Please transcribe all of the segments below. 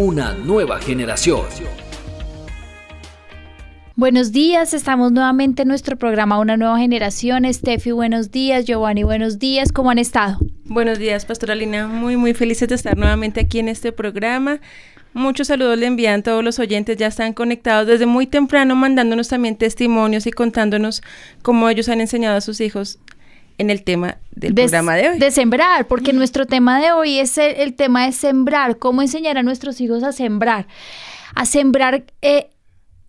Una nueva generación. Buenos días, estamos nuevamente en nuestro programa Una Nueva Generación. Steffi, buenos días. Giovanni, buenos días. ¿Cómo han estado? Buenos días, Pastora Lina. Muy, muy felices de estar nuevamente aquí en este programa. Muchos saludos le envían todos los oyentes, ya están conectados desde muy temprano, mandándonos también testimonios y contándonos cómo ellos han enseñado a sus hijos en el tema del programa de hoy. De sembrar, porque nuestro tema de hoy es el, tema de sembrar, cómo enseñar a nuestros hijos a sembrar. A sembrar, eh,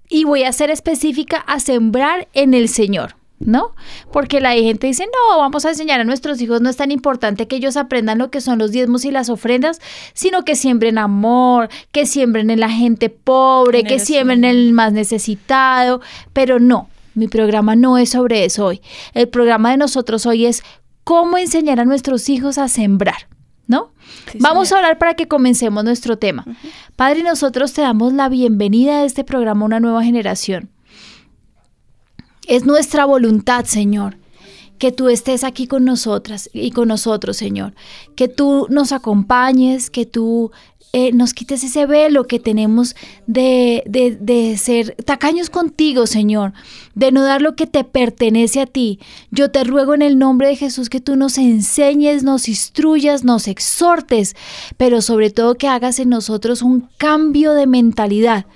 y voy a ser específica, a sembrar en el Señor. ¿no? Porque la gente dice, no, vamos a enseñar a nuestros hijos, no es tan importante que ellos aprendan lo que son los diezmos y las ofrendas, sino que siembren amor, que siembren en la gente pobre, que siembren en el más necesitado, pero no, mi programa no es sobre eso hoy. El programa de nosotros hoy es cómo enseñar a nuestros hijos a sembrar. ¿No? Vamos a hablar para que comencemos nuestro tema. Padre, nosotros te damos la bienvenida a este programa Una Nueva Generación. Es nuestra voluntad, Señor, que tú estés aquí con nosotras y con nosotros, Señor. Que tú nos acompañes, que tú eh, nos quites ese velo que tenemos de, de, de, ser tacaños contigo, Señor, de no dar lo que te pertenece a ti. Yo te ruego en el nombre de Jesús que tú nos enseñes, nos instruyas, nos exhortes, pero sobre todo que hagas en nosotros un cambio de mentalidad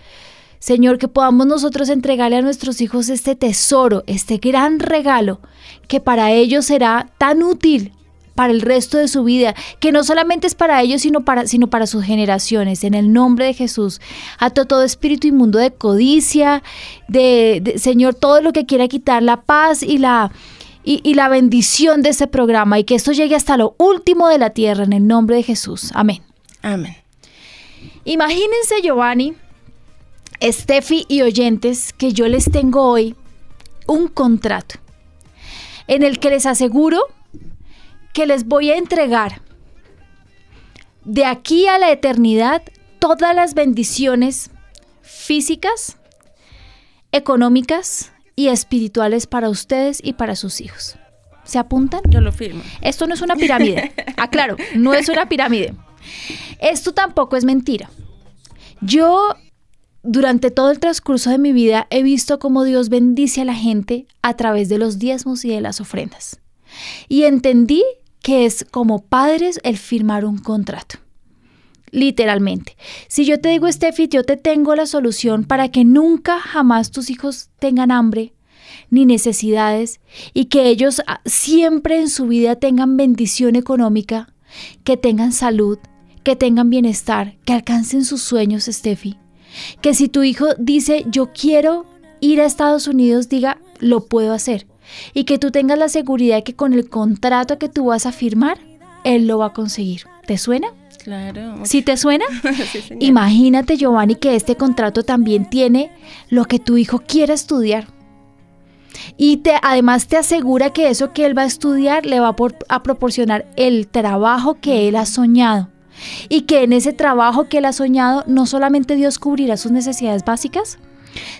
Señor, que podamos nosotros entregarle a nuestros hijos este tesoro, este gran regalo, que para ellos será tan útil para el resto de su vida, que no solamente es para ellos, sino para, sino para sus generaciones. En el nombre de Jesús, ato todo espíritu inmundo de codicia, de, Señor, todo lo que quiera quitar la paz y la, y, y la bendición de este programa, y que esto llegue hasta lo último de la tierra, en el nombre de Jesús. Amén. Amén. Imagínense, Giovanni, Steffi y oyentes, que yo les tengo hoy un contrato en el que les aseguro que les voy a entregar de aquí a la eternidad todas las bendiciones físicas, económicas y espirituales para ustedes y para sus hijos. ¿Se apuntan? Yo lo firmo. Esto no es una pirámide. Aclaro, no es una pirámide. Esto tampoco es mentira. Yo durante todo el transcurso de mi vida he visto cómo Dios bendice a la gente a través de los diezmos y de las ofrendas. Y entendí que es como padres el firmar un contrato. Literalmente. Si yo te digo, Steffi, yo te tengo la solución para que nunca jamás tus hijos tengan hambre ni necesidades y que ellos ah, siempre en su vida tengan bendición económica, que tengan salud, que tengan bienestar, que alcancen sus sueños, Steffi que si tu hijo dice, yo quiero ir a Estados Unidos, diga, lo puedo hacer. Y que tú tengas la seguridad de que con el contrato que tú vas a firmar, él lo va a conseguir. ¿Te suena? Claro. ¿Sí te suena? Imagínate, Giovanni, que este contrato también tiene lo que tu hijo quiera estudiar. Y te, además te asegura que eso que él va a estudiar le va a proporcionar el trabajo que él ha soñado y que en ese trabajo que él ha soñado no solamente Dios cubrirá sus necesidades básicas,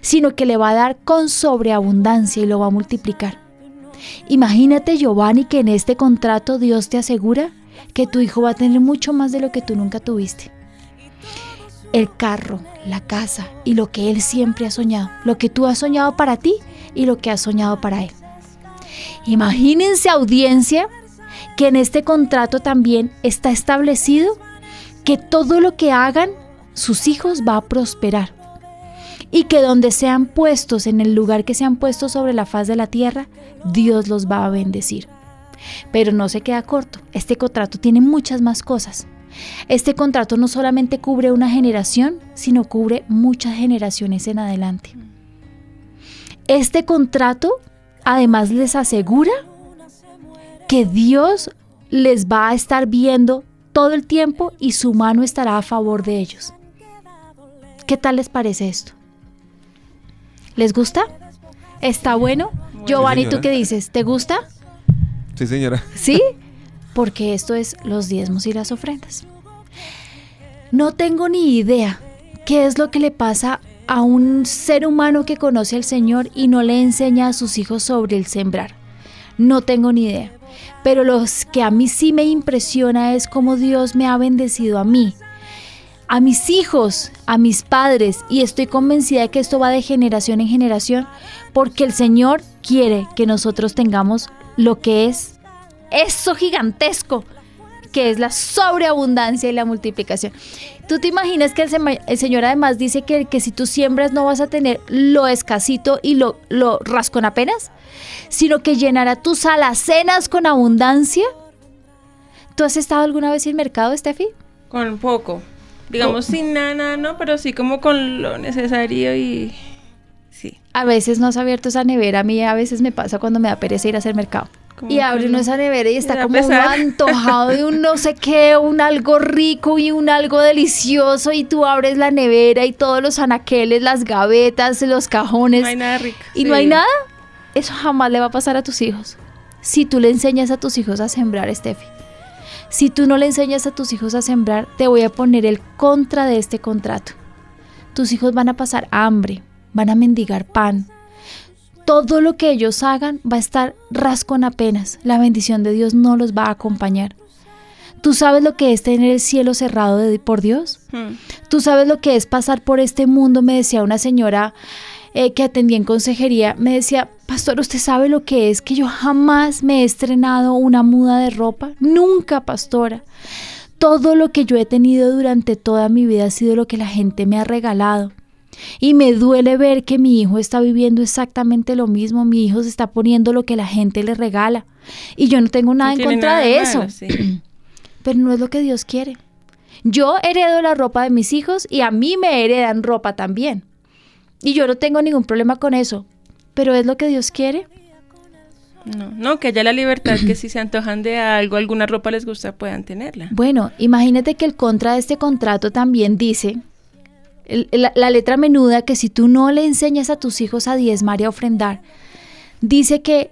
sino que le va a dar con sobreabundancia y lo va a multiplicar. Imagínate, Giovanni, que en este contrato Dios te asegura que tu hijo va a tener mucho más de lo que tú nunca tuviste. El carro, la casa y lo que él siempre ha soñado, lo que tú has soñado para ti y lo que has soñado para él. Imagínense audiencia que en este contrato también está establecido que todo lo que hagan sus hijos va a prosperar y que donde sean puestos, en el lugar que sean puestos sobre la faz de la tierra, Dios los va a bendecir. Pero no se queda corto, este contrato tiene muchas más cosas. Este contrato no solamente cubre una generación, sino cubre muchas generaciones en adelante. Este contrato además les asegura que Dios les va a estar viendo todo el tiempo y su mano estará a favor de ellos. ¿Qué tal les parece esto? ¿Les gusta? ¿Está bueno? Giovanni, ¿tú qué dices? ¿Te gusta? Sí, señora. ¿Sí? Porque esto es los diezmos y las ofrendas. No tengo ni idea qué es lo que le pasa a un ser humano que conoce al Señor y no le enseña a sus hijos sobre el sembrar. No tengo ni idea. Pero lo que a mí sí me impresiona es cómo Dios me ha bendecido a mí, a mis hijos, a mis padres, y estoy convencida de que esto va de generación en generación, porque el Señor quiere que nosotros tengamos lo que es eso gigantesco, que es la sobreabundancia y la multiplicación. ¿Tú te imaginas que el, sema- el Señor además dice que, que si tú siembras no vas a tener lo escasito y lo, lo rascón apenas, sino que llenará tus alacenas con abundancia? ¿Tú has estado alguna vez en mercado, Steffi? Con poco. Digamos sin nada, nada, no, pero sí como con lo necesario y sí. A veces no has abierto esa nevera. A mí a veces me pasa cuando me da pereza ir a hacer mercado. Como Y abre uno no. esa nevera y está como antojado de un no sé qué, un algo rico y un algo delicioso. Y tú abres la nevera y todos los anaqueles, las gavetas, los cajones. No hay nada rico. y sí. no hay nada. Eso jamás le va a pasar a tus hijos. Si tú le enseñas a tus hijos a sembrar, Steffi. Si tú no le enseñas a tus hijos a sembrar, te voy a poner el contra de este contrato. Tus hijos van a pasar hambre, van a mendigar pan. Todo lo que ellos hagan va a estar rascón apenas. La bendición de Dios no los va a acompañar. ¿Tú sabes lo que es tener el cielo cerrado de- por Dios? Hmm. Tú sabes lo que es pasar por este mundo, me decía una señora eh, que atendía en consejería, me decía, pastor, ¿usted sabe lo que es que yo jamás me he estrenado una muda de ropa? Nunca, pastora. Todo lo que yo he tenido durante toda mi vida ha sido lo que la gente me ha regalado. Y me duele ver que mi hijo está viviendo exactamente lo mismo. Mi hijo se está poniendo lo que la gente le regala. Y yo no tengo nada No en contra nada de malo, eso. sí. Pero no es lo que Dios quiere. Yo heredo la ropa de mis hijos y a mí me heredan ropa también. Y yo no tengo ningún problema con eso. Pero es lo que Dios quiere. No, no, que haya la libertad que si se antojan de algo, alguna ropa les gusta, puedan tenerla. Bueno, imagínate que el contra de este contrato también dice, la, la letra menuda, que si tú no le enseñas a tus hijos a diezmar y a ofrendar, dice que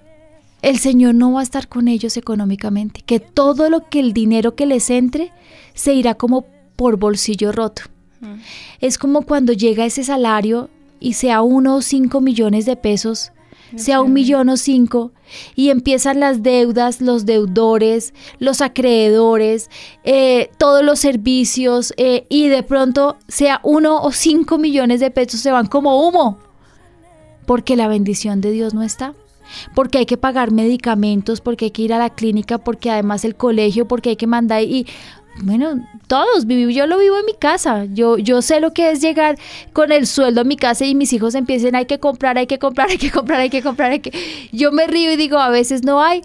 el Señor no va a estar con ellos económicamente, que todo lo que el dinero que les entre se irá como por bolsillo roto. Mm. Es como cuando llega ese salario y sea uno o cinco millones de pesos, sea un millón o cinco, y empiezan las deudas, los deudores, los acreedores, eh, todos los servicios, eh, y de pronto sea uno o cinco millones de pesos se van como humo, porque la bendición de Dios no está. Porque hay que pagar medicamentos, porque hay que ir a la clínica, porque además el colegio, porque hay que mandar y bueno, todos viví, yo lo vivo en mi casa. Yo, yo sé lo que es llegar con el sueldo a mi casa y mis hijos empiecen, hay que comprar, hay que comprar, hay que comprar, hay que comprar. Yo me río y digo, a veces no hay.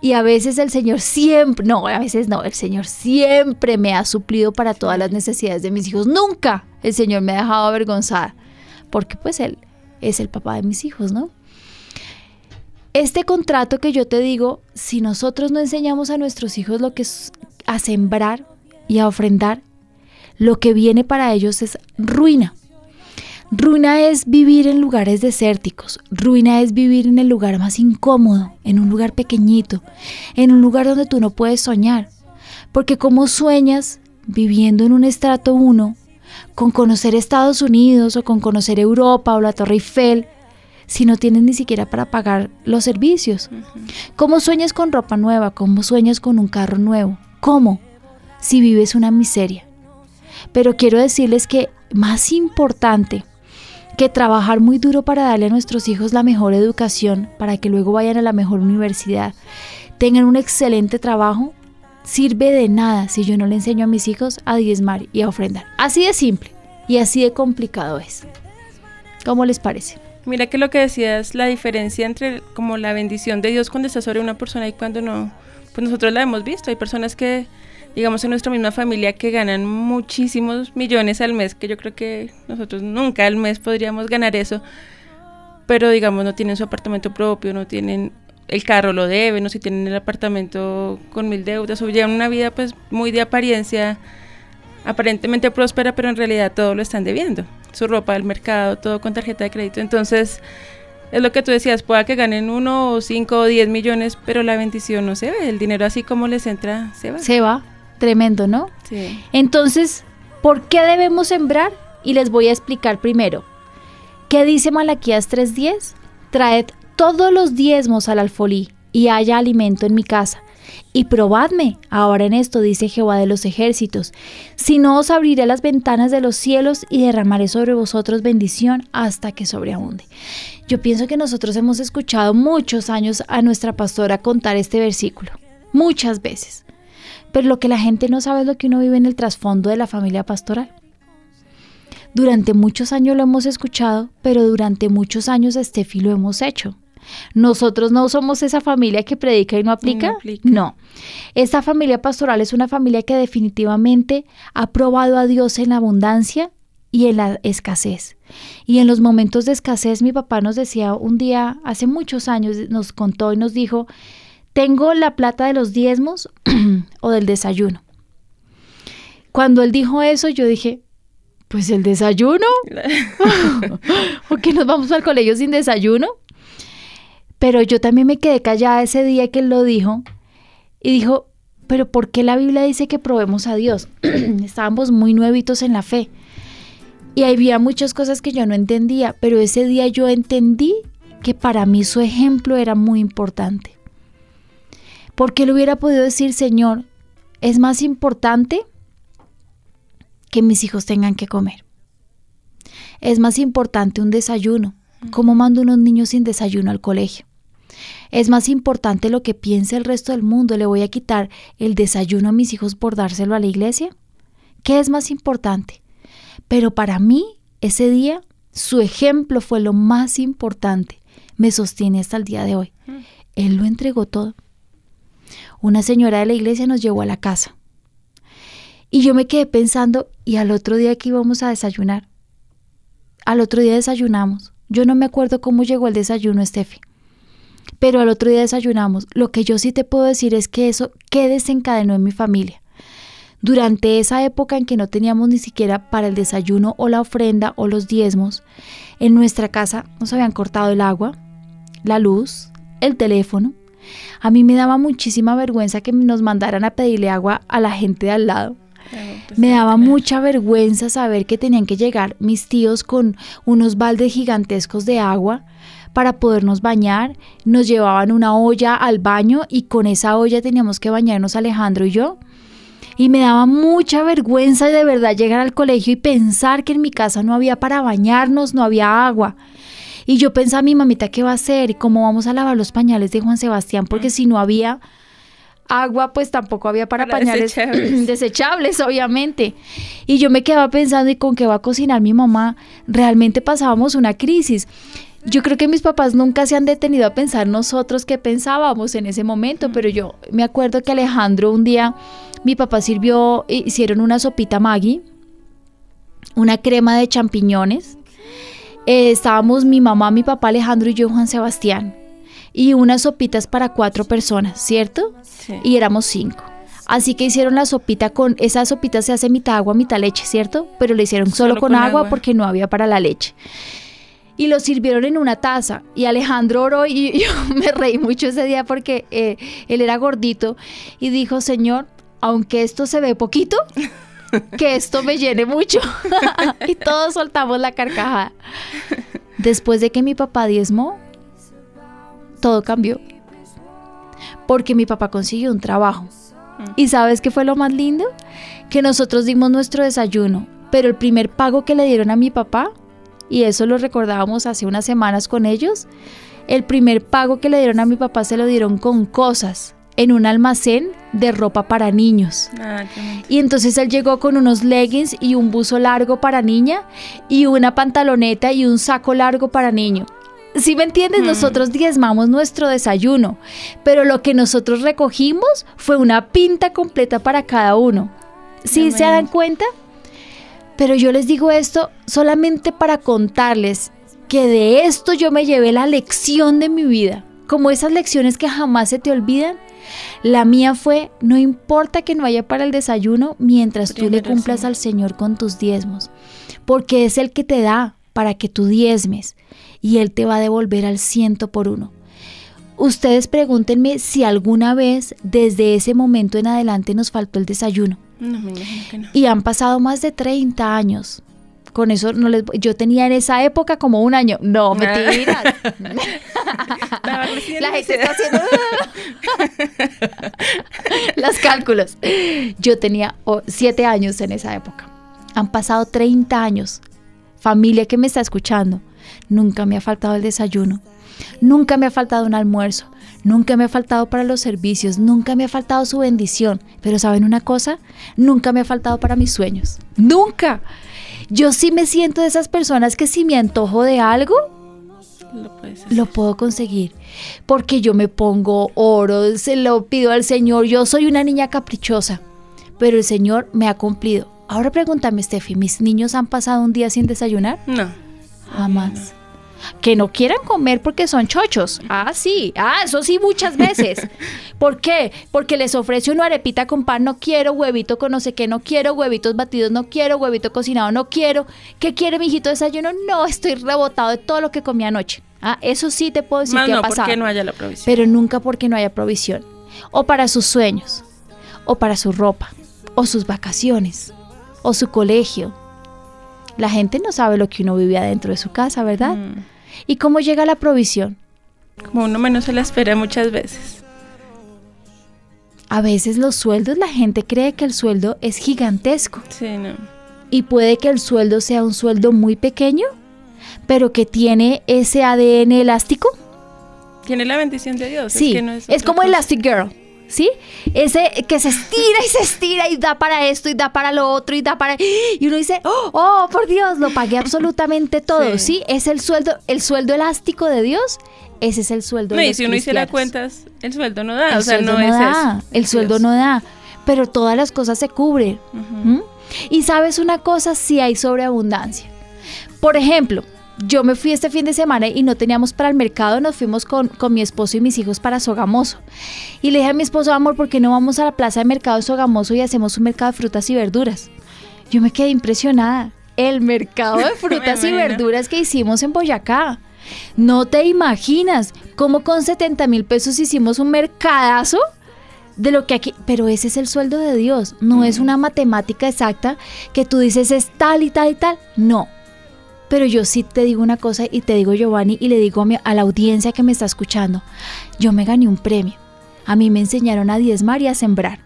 Y a veces el Señor siempre, no, a veces no, el Señor siempre me ha suplido para todas las necesidades de mis hijos. Nunca el Señor me ha dejado avergonzada. Porque pues Él es el papá de mis hijos, ¿no? Este contrato que yo te digo, si nosotros no enseñamos a nuestros hijos lo que es a sembrar y a ofrendar, lo que viene para ellos es ruina. Ruina es vivir en lugares desérticos, ruina es vivir en el lugar más incómodo, en un lugar pequeñito, en un lugar donde tú no puedes soñar. Porque ¿cómo sueñas viviendo en un estrato 1 con conocer Estados Unidos o con conocer Europa o la Torre Eiffel si no tienes ni siquiera para pagar los servicios? ¿Cómo sueñas con ropa nueva? ¿Cómo sueñas con un carro nuevo? ¿Cómo? Si vives una miseria. Pero quiero decirles que más importante que trabajar muy duro para darle a nuestros hijos la mejor educación, para que luego vayan a la mejor universidad, tengan un excelente trabajo, sirve de nada si yo no le enseño a mis hijos a diezmar y a ofrendar. Así de simple y así de complicado es. ¿Cómo les parece? Mira que lo que decías, la diferencia entre como la bendición de Dios cuando está sobre una persona y cuando no, pues nosotros la hemos visto. Hay personas que, digamos, en nuestra misma familia que ganan muchísimos millones al mes, que yo creo que nosotros nunca al mes podríamos ganar eso, pero digamos no tienen su apartamento propio, no tienen el carro lo deben, o si tienen el apartamento con mil deudas, o llevan una vida pues muy de apariencia, aparentemente próspera, pero en realidad todo lo están debiendo. su ropa del mercado, todo con tarjeta de crédito. Entonces, es lo que tú decías, pueda que ganen uno o cinco o diez millones, pero la bendición no se ve, el dinero así como les entra, se va. Se va, tremendo, ¿no? Sí. Entonces, ¿por qué debemos sembrar? Y les voy a explicar primero. ¿Qué dice Malaquías 3:10? Traed todos los diezmos al alfolí y haya alimento en mi casa. Y probadme ahora en esto, dice Jehová de los ejércitos. Si no os abriré las ventanas de los cielos y derramaré sobre vosotros bendición hasta que sobreabunde. Yo pienso que nosotros hemos escuchado muchos años a nuestra pastora contar este versículo. Muchas veces. Pero lo que la gente no sabe es lo que uno vive en el trasfondo de la familia pastoral. Durante muchos años lo hemos escuchado, pero durante muchos años Estefi lo hemos hecho. Nosotros no somos esa familia que predica y no aplica. no aplica. No. Esta familia pastoral es una familia que definitivamente ha probado a Dios en la abundancia y en la escasez. Y en los momentos de escasez, mi papá nos decía un día, hace muchos años, nos contó y nos dijo, tengo la plata de los diezmos o del desayuno. Cuando él dijo eso, yo dije, pues el desayuno. ¿O que nos vamos al colegio sin desayuno? Pero yo también me quedé callada ese día que él lo dijo y dijo, pero ¿por qué la Biblia dice que probemos a Dios? Estábamos muy nuevitos en la fe. Y había muchas cosas que yo no entendía, pero ese día yo entendí que para mí su ejemplo era muy importante. Porque él hubiera podido decir, Señor, es más importante que mis hijos tengan que comer. Es más importante un desayuno. ¿Cómo mando unos niños sin desayuno al colegio? Es más importante lo que piense el resto del mundo. ¿Le voy a quitar el desayuno a mis hijos por dárselo a la iglesia? ¿Qué es más importante? Pero para mí, ese día, su ejemplo fue lo más importante. Me sostiene hasta el día de hoy. Él lo entregó todo. Una señora de la iglesia nos llevó a la casa. Y yo me quedé pensando, ¿y al otro día que íbamos a desayunar? Al otro día desayunamos. Yo no me acuerdo cómo llegó el desayuno, Steffi. Pero al otro día desayunamos. Lo que yo sí te puedo decir es que eso que desencadenó en mi familia. Durante esa época en que no teníamos ni siquiera para el desayuno o la ofrenda o los diezmos, en nuestra casa nos habían cortado el agua, la luz, el teléfono. A mí me daba muchísima vergüenza que nos mandaran a pedirle agua a la gente de al lado. pues Me daba mucha vergüenza saber que tenían que llegar mis tíos con unos baldes gigantescos de agua para podernos bañar. Nos llevaban una olla al baño y con esa olla teníamos que bañarnos Alejandro y yo. Y me daba mucha vergüenza de verdad llegar al colegio y pensar que en mi casa no había para bañarnos, no había agua. Y yo pensaba, mi mamita, ¿qué va a hacer? ¿Y cómo vamos a lavar los pañales de Juan Sebastián? Porque si no había agua, pues tampoco había para, Para pañales desechables. desechables, obviamente. Y yo me quedaba pensando, ¿y con qué va a cocinar mi mamá? Realmente pasábamos una crisis. Yo creo que mis papás nunca se han detenido a pensar nosotros qué pensábamos en ese momento, pero yo me acuerdo que Alejandro un día, mi papá sirvió, hicieron una sopita Maggi, una crema de champiñones. Eh, estábamos mi mamá, mi papá Alejandro y yo, Juan Sebastián. Y unas sopitas para cuatro personas, ¿cierto? Sí. y éramos cinco. Así que hicieron la sopita con, esa sopita se hace mitad agua, mitad leche, ¿cierto? Pero le hicieron solo, Solo con, con agua, agua. porque no había para la leche. Y lo sirvieron en una taza. Y Alejandro oró y yo me reí mucho ese día porque eh, él era gordito y dijo, Señor, aunque esto se ve poquito, que esto me llene mucho. y todos soltamos la carcajada. Después de que mi papá diezmó, todo cambió. Porque mi papá consiguió un trabajo. ¿Y sabes qué fue lo más lindo? Que nosotros dimos nuestro desayuno, pero el primer pago que le dieron a mi papá, y eso lo recordábamos hace unas semanas con ellos, el primer pago que le dieron a mi papá se lo dieron con cosas en un almacén de ropa para niños. Ah. Y entonces él llegó con unos leggings y un buzo largo para niña y una pantaloneta y un saco largo para niño. Si me entiendes, nosotros diezmamos nuestro desayuno, pero lo que nosotros recogimos fue una pinta completa para cada uno. ¿Sí se dan cuenta? Pero yo les digo esto solamente para contarles que de esto yo me llevé la lección de mi vida. Como esas lecciones que jamás se te olvidan. La mía fue, no importa que no haya para el desayuno mientras tú le cumplas sí. al Señor con tus diezmos, porque es el que te da para que tú diezmes y Él te va a devolver al ciento por uno. Ustedes pregúntenme si alguna vez desde ese momento en adelante nos faltó el desayuno. No, no. Y han pasado más de 30 años. Con eso no les yo tenía en esa época como un año. No, mentiras. La recién La gente está haciendo los cálculos. Yo tenía oh, siete años en esa época. Han pasado 30 años. Familia que me está escuchando, nunca me ha faltado el desayuno. Nunca me ha faltado un almuerzo. Nunca me ha faltado para los servicios. Nunca me ha faltado su bendición. Pero ¿saben una cosa? Nunca me ha faltado para mis sueños. Nunca. Yo sí me siento de esas personas que si me antojo de algo, Lo lo puedo conseguir. Porque yo me pongo oro, se lo pido al Señor. Yo soy una niña caprichosa, pero el Señor me ha cumplido. Ahora pregúntame, Steffi, ¿mis niños han pasado un día sin desayunar? No. Jamás. Que no quieran comer porque son chochos. Ah, sí. Ah, eso sí, muchas veces. ¿Por qué? Porque les ofrece una arepita con pan, no quiero, huevito con no sé qué, no quiero, huevitos batidos, no quiero, huevito cocinado, no quiero. ¿Qué quiere mi hijito desayuno? No, estoy rebotado de todo lo que comí anoche. Ah, eso sí te puedo decir Más que no, ha pasado. porque no haya la provisión. Pero nunca porque no haya provisión. O para sus sueños, o para su ropa, o sus vacaciones, o su colegio. La gente no sabe lo que uno vive adentro de su casa, ¿verdad? Mm. ¿Y cómo llega la provisión? Como uno menos se la espera muchas veces. A veces los sueldos, la gente cree que el sueldo es gigantesco Sí, no. y puede que el sueldo sea un sueldo muy pequeño, pero que tiene ese ADN elástico. Tiene la bendición de Dios. Sí, es, que no es, como. Elastic Girl, ¿sí? Ese que se estira y se estira y da para esto y da para lo otro y da para... Y uno dice, oh, oh, por Dios, lo pagué absolutamente todo, Sí. ¿sí? Es el sueldo, el sueldo elástico de Dios, ese es el sueldo No, de y si uno hiciera cuentas, el sueldo no da. El o sea, no, no, es da, eso. el sueldo no da, pero todas las cosas se cubren. ¿Mm? Y sabes una cosa, sí hay sobreabundancia. Por ejemplo, yo me fui este fin de semana y no teníamos para el mercado, nos fuimos con, con mi esposo y mis hijos para Sogamoso. Y le dije a mi esposo, amor, ¿por qué no vamos a la plaza de mercado de Sogamoso y hacemos un mercado de frutas y verduras? Yo me quedé impresionada. El mercado de frutas y verduras que hicimos en Boyacá. No te imaginas cómo con 70 mil pesos hicimos un mercadazo de lo que aquí, pero ese es el sueldo de Dios, no es una matemática exacta que tú dices es tal y tal y tal, no. Pero yo sí te digo una cosa y te digo Giovanni y le digo a, mi- a la audiencia que me está escuchando, yo me gané un premio, a mí me enseñaron a diezmar y a sembrar.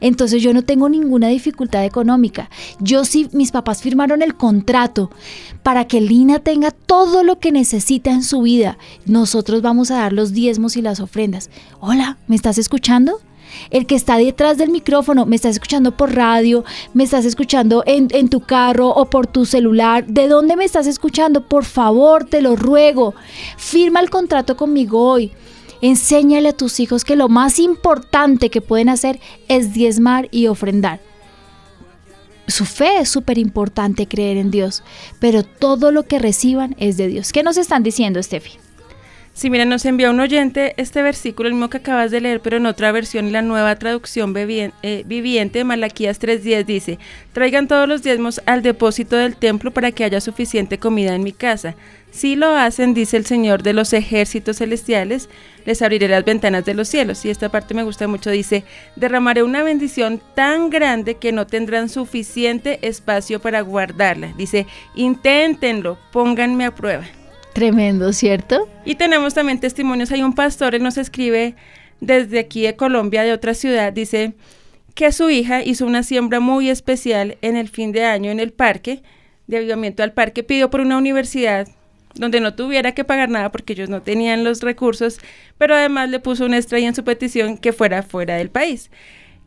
Entonces yo no tengo ninguna dificultad económica. Yo sí, mis papás firmaron el contrato para que Lina tenga todo lo que necesita en su vida. Nosotros vamos a dar los diezmos y las ofrendas. Hola, ¿me estás escuchando? El que está detrás del micrófono, me estás escuchando por radio, me estás escuchando en, en tu carro o por tu celular. ¿De dónde me estás escuchando? Por favor, te lo ruego. Firma el contrato conmigo hoy. Enséñale a tus hijos que lo más importante que pueden hacer es diezmar y ofrendar. Su fe es súper importante creer en Dios, pero todo lo que reciban es de Dios. ¿Qué nos están diciendo, Steffi? Sí, mira, nos envió un oyente este versículo, el mismo que acabas de leer, pero en otra versión, la nueva traducción eh, viviente, Malaquías 3.10 dice, traigan todos los diezmos al depósito del templo para que haya suficiente comida en mi casa. Si lo hacen, dice el Señor de los ejércitos celestiales, les abriré las ventanas de los cielos. Y esta parte me gusta mucho, dice, derramaré una bendición tan grande que no tendrán suficiente espacio para guardarla. Dice, inténtenlo, pónganme a prueba. Tremendo, ¿cierto? Y tenemos también testimonios. Hay un pastor, él nos escribe desde aquí de Colombia, de otra ciudad. Dice que su hija hizo una siembra muy especial en el fin de año en el parque, de avivamiento al parque. Pidió por una universidad donde no tuviera que pagar nada porque ellos no tenían los recursos, pero además le puso una estrella en su petición que fuera fuera del país.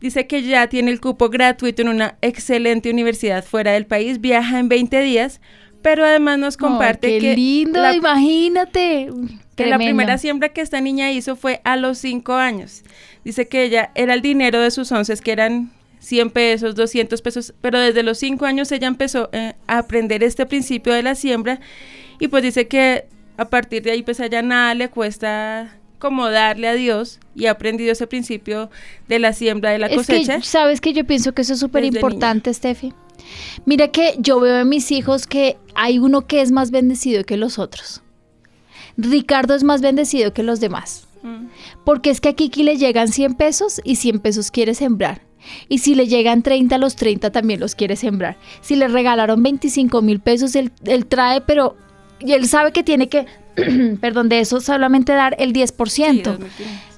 Dice que ya tiene el cupo gratuito en una excelente universidad fuera del país, viaja en 20 días, pero además nos comparte Ay, qué que lindo, la- imagínate. que la primera siembra que esta niña hizo fue a los cinco años. Dice que ella era el dinero de sus once, que eran 100 pesos, 200 pesos, pero desde los cinco años ella empezó eh, a aprender este principio de la siembra y pues dice que a partir de ahí pues a ella nada le cuesta como darle a Dios y he aprendido ese principio de la siembra de la cosecha. Es que, sabes que yo pienso que eso es súper importante, Steffi. Mira que yo veo en mis hijos que hay uno que es más bendecido que los otros. Ricardo es más bendecido que los demás. Mm. Porque es que a Kiki le llegan 100 pesos y 100 pesos quiere sembrar. Y si le llegan 30, los 30 también los quiere sembrar. Si le regalaron 25 mil pesos, él, trae, pero y él sabe que tiene que, perdón, de eso solamente dar el 10%.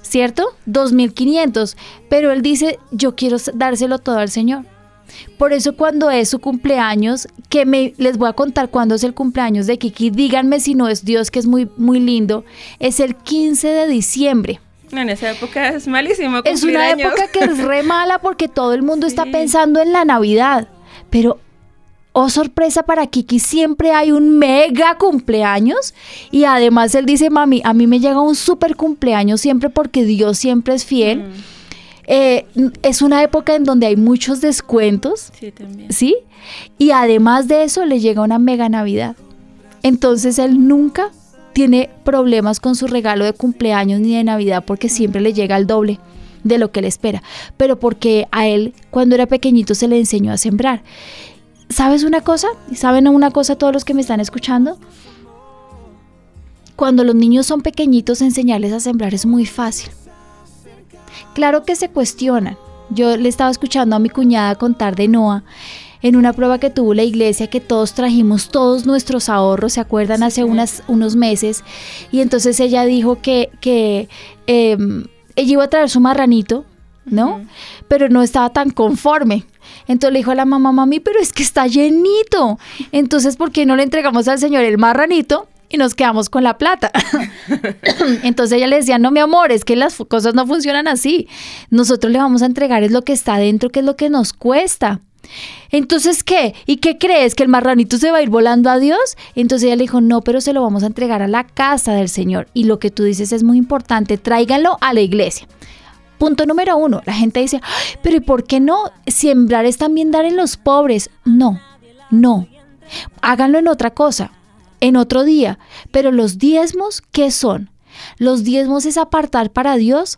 ¿Cierto? 2.500. Pero él dice, yo quiero dárselo todo al Señor. Por eso cuando es su cumpleaños, que me les voy a contar cuándo es el cumpleaños de Kiki, díganme si no es Dios, que es muy, muy lindo, es el 15 de diciembre. En esa época es malísimo. Es una época que es re mala porque todo el mundo está pensando en la Navidad. Pero, oh sorpresa para Kiki, siempre hay un mega cumpleaños. Y además él dice, mami, a mí me llega un super cumpleaños siempre porque Dios siempre es fiel. Mm. Eh, es una época en donde hay muchos descuentos. Sí, también. ¿Sí? Y además de eso le llega una mega Navidad. Entonces él nunca tiene problemas con su regalo de cumpleaños ni de Navidad porque siempre le llega el doble de lo que le espera, pero porque a él cuando era pequeñito se le enseñó a sembrar. ¿Sabes una cosa? ¿Saben una cosa todos los que me están escuchando? Cuando los niños son pequeñitos enseñarles a sembrar es muy fácil. Claro que se cuestionan. Yo le estaba escuchando a mi cuñada contar de Noah en una prueba que tuvo la iglesia que todos trajimos todos nuestros ahorros, ¿se acuerdan? Hace unas, unos meses. Y entonces ella dijo que, que em, ella iba a traer su marranito, ¿no? Pero no estaba tan conforme. Entonces le dijo a la mamá, mami, pero es que está llenito. Entonces, ¿por qué no le entregamos al Señor el marranito? Y nos quedamos con la plata. Entonces ella le decía, no, mi amor, es que las cosas no funcionan así. Nosotros le vamos a entregar es lo que está dentro, que es lo que nos cuesta. Entonces, ¿qué? ¿Y qué crees? ¿Que el marranito se va a ir volando a Dios? Entonces ella le dijo, no, pero se lo vamos a entregar a la casa del Señor. Y lo que tú dices es muy importante, tráiganlo a la iglesia. Punto número uno, la gente dice, pero ¿y por qué no? Sembrar es también dar en los pobres. No, no. Háganlo en otra cosa, en otro día. Pero los diezmos, ¿qué son? Los diezmos es apartar para Dios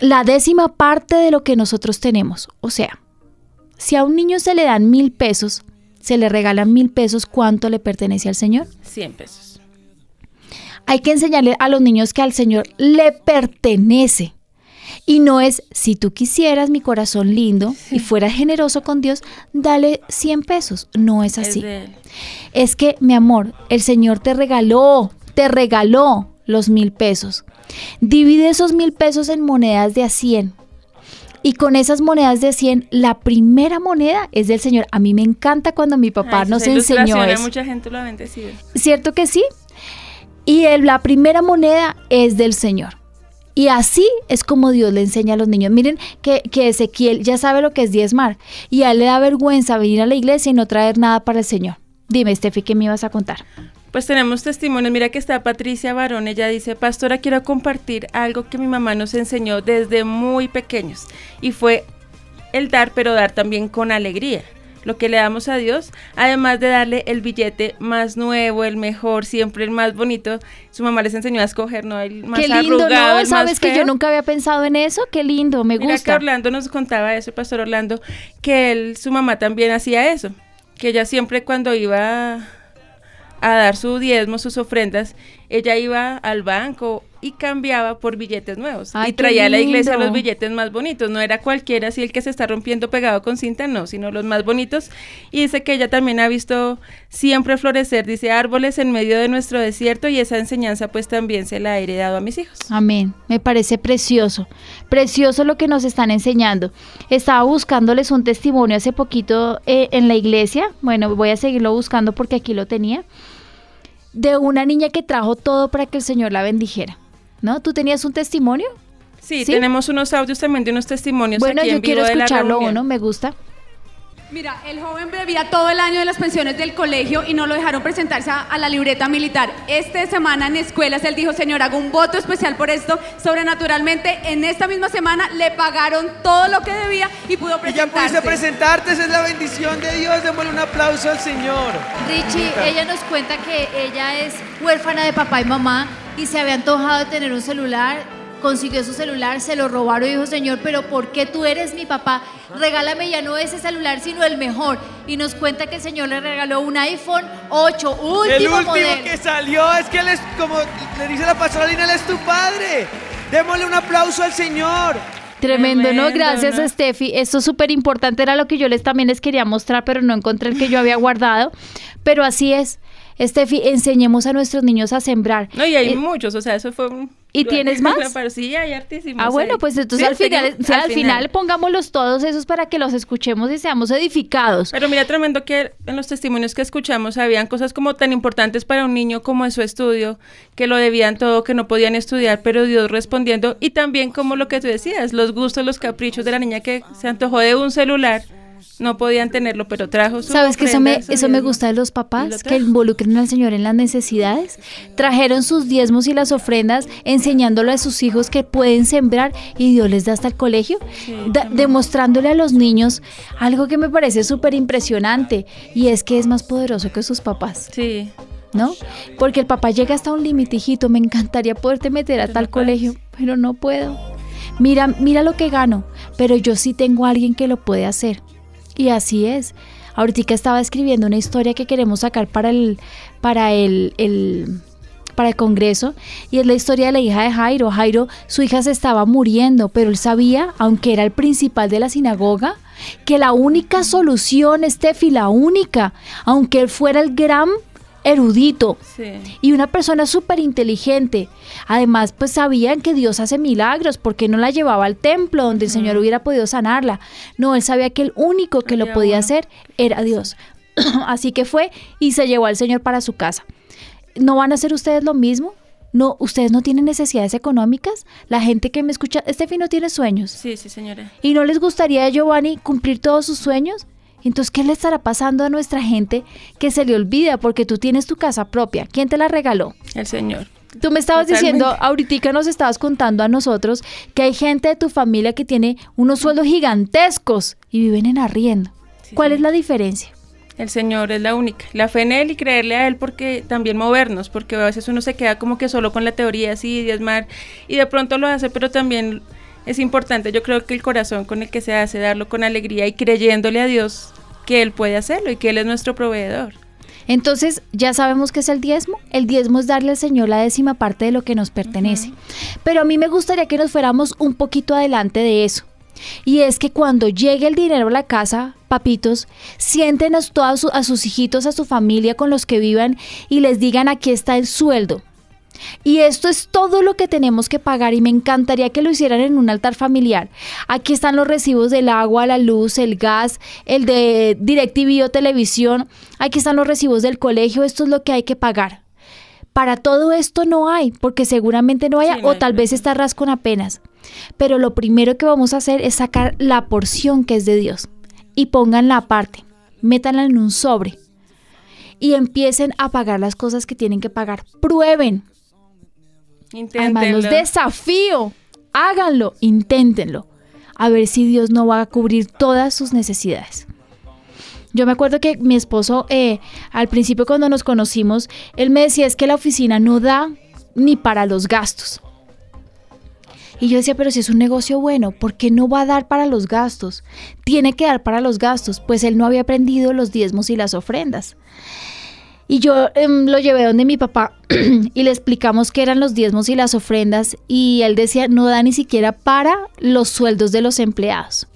la décima parte de lo que nosotros tenemos. O sea, si a un niño se le dan mil pesos, se le regalan mil pesos, ¿cuánto le pertenece al Señor? Cien pesos. Hay que enseñarle a los niños que al Señor le pertenece. Y no es, si tú quisieras mi corazón lindo y fueras generoso con Dios, dale 100 pesos. No es así. Es, es que, mi amor, el Señor te regaló, te regaló los mil pesos. Divide esos mil pesos en monedas de a 100. Y con esas monedas de 100, la primera moneda es del Señor. A mí me encanta cuando mi papá nos enseñó eso. Mucha gente lo ha bendecido. ¿Cierto que sí? Y la primera moneda es del Señor. Y así es como Dios le enseña a los niños. Miren que, que, Ezequiel ya sabe lo que es diezmar. Y a él le da vergüenza venir a la iglesia y no traer nada para el Señor. Dime, Steffi, ¿qué me ibas a contar? Pues tenemos testimonios. Mira que está Patricia Barón. Ella dice, Pastora, quiero compartir algo que mi mamá nos enseñó desde muy pequeños. Y fue el dar, pero dar también con alegría. Lo que le damos a Dios, además de darle el billete más nuevo, el mejor, siempre el más bonito. Su mamá les enseñó a escoger, ¿no? El más Qué lindo, ¿no? ¿Sabes que yo nunca había pensado en eso? Qué lindo, me Mira gusta. Que Orlando nos contaba eso, Pastor Orlando, que él, su mamá también hacía eso. Que ella siempre cuando iba a dar su diezmo, sus ofrendas, ella iba al banco y cambiaba por billetes nuevos. y traía a la iglesia los billetes más bonitos. No era cualquiera así el que se está rompiendo pegado con cinta, no, sino los más bonitos. Y dice que ella también ha visto siempre florecer, dice, árboles en medio de nuestro desierto y esa enseñanza pues también se la he heredado a mis hijos. Amén. Me parece precioso. Precioso lo que nos están enseñando. Estaba buscándoles un testimonio hace poquito eh, en la iglesia. Bueno, voy a seguirlo buscando porque aquí lo tenía de una niña que trajo todo para que el Señor la bendijera. ¿No? ¿Tú tenías un testimonio? Sí, tenemos unos audios también de unos testimonios. Bueno, yo quiero escucharlo uno, me gusta. Mira, el joven bebía todo el año de las pensiones del colegio y no lo dejaron presentarse a, la libreta militar. Esta semana en escuelas él dijo, señor, hago un voto especial por esto. Sobrenaturalmente, en esta misma semana le pagaron todo lo que debía y pudo presentarse. Y ya pudiste presentarte, esa es la bendición de Dios. Démosle un aplauso al Señor. Richie, ella nos cuenta que ella es huérfana de papá y mamá y se había antojado de tener un celular consiguió su celular, se lo robaron y dijo, Señor, pero ¿por qué tú eres mi papá? Regálame ya no ese celular, sino el mejor. Y nos cuenta que el Señor le regaló un iPhone 8, último El último modelo. que salió es que él es, como le dice la pastora Lina, él es tu padre. Démosle un aplauso al Señor. Tremendo, ¿no? Gracias, ¿no? Steffi. Esto es súper importante, era lo que yo les también les quería mostrar, pero no encontré el que yo había guardado. Pero así es. Steffi, enseñemos a nuestros niños a sembrar. No, y hay Eh, muchos, o sea, eso fue un... ¿Y tienes más? Pero sí, hay hartísimos. Ah, bueno, pues entonces Sí, al final, al final pongámoslos todos esos para que los escuchemos y seamos edificados. Pero mira, tremendo que en los testimonios que escuchamos habían cosas como tan importantes para un niño como en su estudio, que lo debían todo, que no podían estudiar, pero Dios respondiendo. Y también como lo que tú decías, los gustos, los caprichos de la niña que se antojó de un celular, no podían tenerlo, pero trajo su ¿Sabes que eso me, eso me gusta de los papás? Que involucren al Señor en las necesidades. Trajeron sus diezmos y las ofrendas enseñándole a sus hijos que pueden sembrar y Dios les da hasta el colegio. Sí, Da- también. demostrándole a los niños algo que me parece súper impresionante y es que es más poderoso que sus papás. Sí, ¿no? Porque el papá llega hasta un límite, hijito, me encantaría poderte meter a tal colegio, pero no puedo. Mira, mira lo que gano, pero yo sí tengo a alguien que lo puede hacer. Y así es. Ahorita estaba escribiendo una historia que queremos sacar para el, para el, el- para el Congreso y es la historia de la hija de Jairo. Jairo, su hija se estaba muriendo, pero él sabía, aunque era el principal de la sinagoga, que la única solución, Steffi, la única, aunque él fuera el gran erudito, sí. y una persona súper inteligente. Además, pues sabían que Dios hace milagros, porque no la llevaba al templo donde el Señor hubiera podido sanarla. No, él sabía que el único que lo podía hacer era Dios. Así que fue y se llevó al Señor para su casa. ¿No van a hacer ustedes lo mismo? No, ustedes no tienen necesidades económicas. La gente que me escucha, Estefi no tiene sueños. Sí, sí, señora. ¿Y no les gustaría Giovanni cumplir todos sus sueños? Entonces, ¿qué le estará pasando a nuestra gente que se le olvida porque tú tienes tu casa propia? ¿Quién te la regaló? El Señor. Tú me estabas Totalmente. diciendo, ahorita nos estabas contando a nosotros que hay gente de tu familia que tiene unos sueldos gigantescos y viven en arriendo. Sí, ¿Cuál sí. es la diferencia? El Señor es la única. La fe en Él y creerle a Él porque también movernos, porque a veces uno se queda como que solo con la teoría así, diezmar, y de pronto lo hace, pero también es importante, yo creo que el corazón con el que se hace, darlo con alegría y creyéndole a Dios que Él puede hacerlo y que Él es nuestro proveedor. Entonces, ya sabemos qué es el diezmo. El diezmo es darle al Señor la décima parte de lo que nos pertenece. Pero a mí me gustaría que nos fuéramos un poquito adelante de eso. Y es que cuando llegue el dinero a la casa, papitos, sienten a, a sus hijitos, a su familia con los que vivan y les digan aquí está el sueldo. Y esto es todo lo que tenemos que pagar y me encantaría que lo hicieran en un altar familiar. Aquí están los recibos del agua, la luz, el gas, el de DirecTV o televisión. Aquí están los recibos del colegio. Esto es lo que hay que pagar. Para todo esto no hay, porque seguramente no haya Sí, no o tal vez estarás con apenas. Pero lo primero que vamos a hacer es sacar la porción que es de Dios y pónganla aparte, métanla en un sobre y empiecen a pagar las cosas que tienen que pagar. Prueben, Además, los Inténtenlo. desafío. Háganlo, inténtenlo. A ver si Dios no va a cubrir todas sus necesidades. Yo me acuerdo que mi esposo, eh, al principio cuando nos conocimos, él me decía es que la oficina no da ni para los gastos. Y yo decía, pero si es un negocio bueno, ¿por qué no va a dar para los gastos? Tiene que dar para los gastos, pues él no había aprendido los diezmos y las ofrendas. Y yo em, lo llevé donde mi papá y le explicamos qué eran los diezmos y las ofrendas y él decía, no da ni siquiera para los sueldos de los empleados.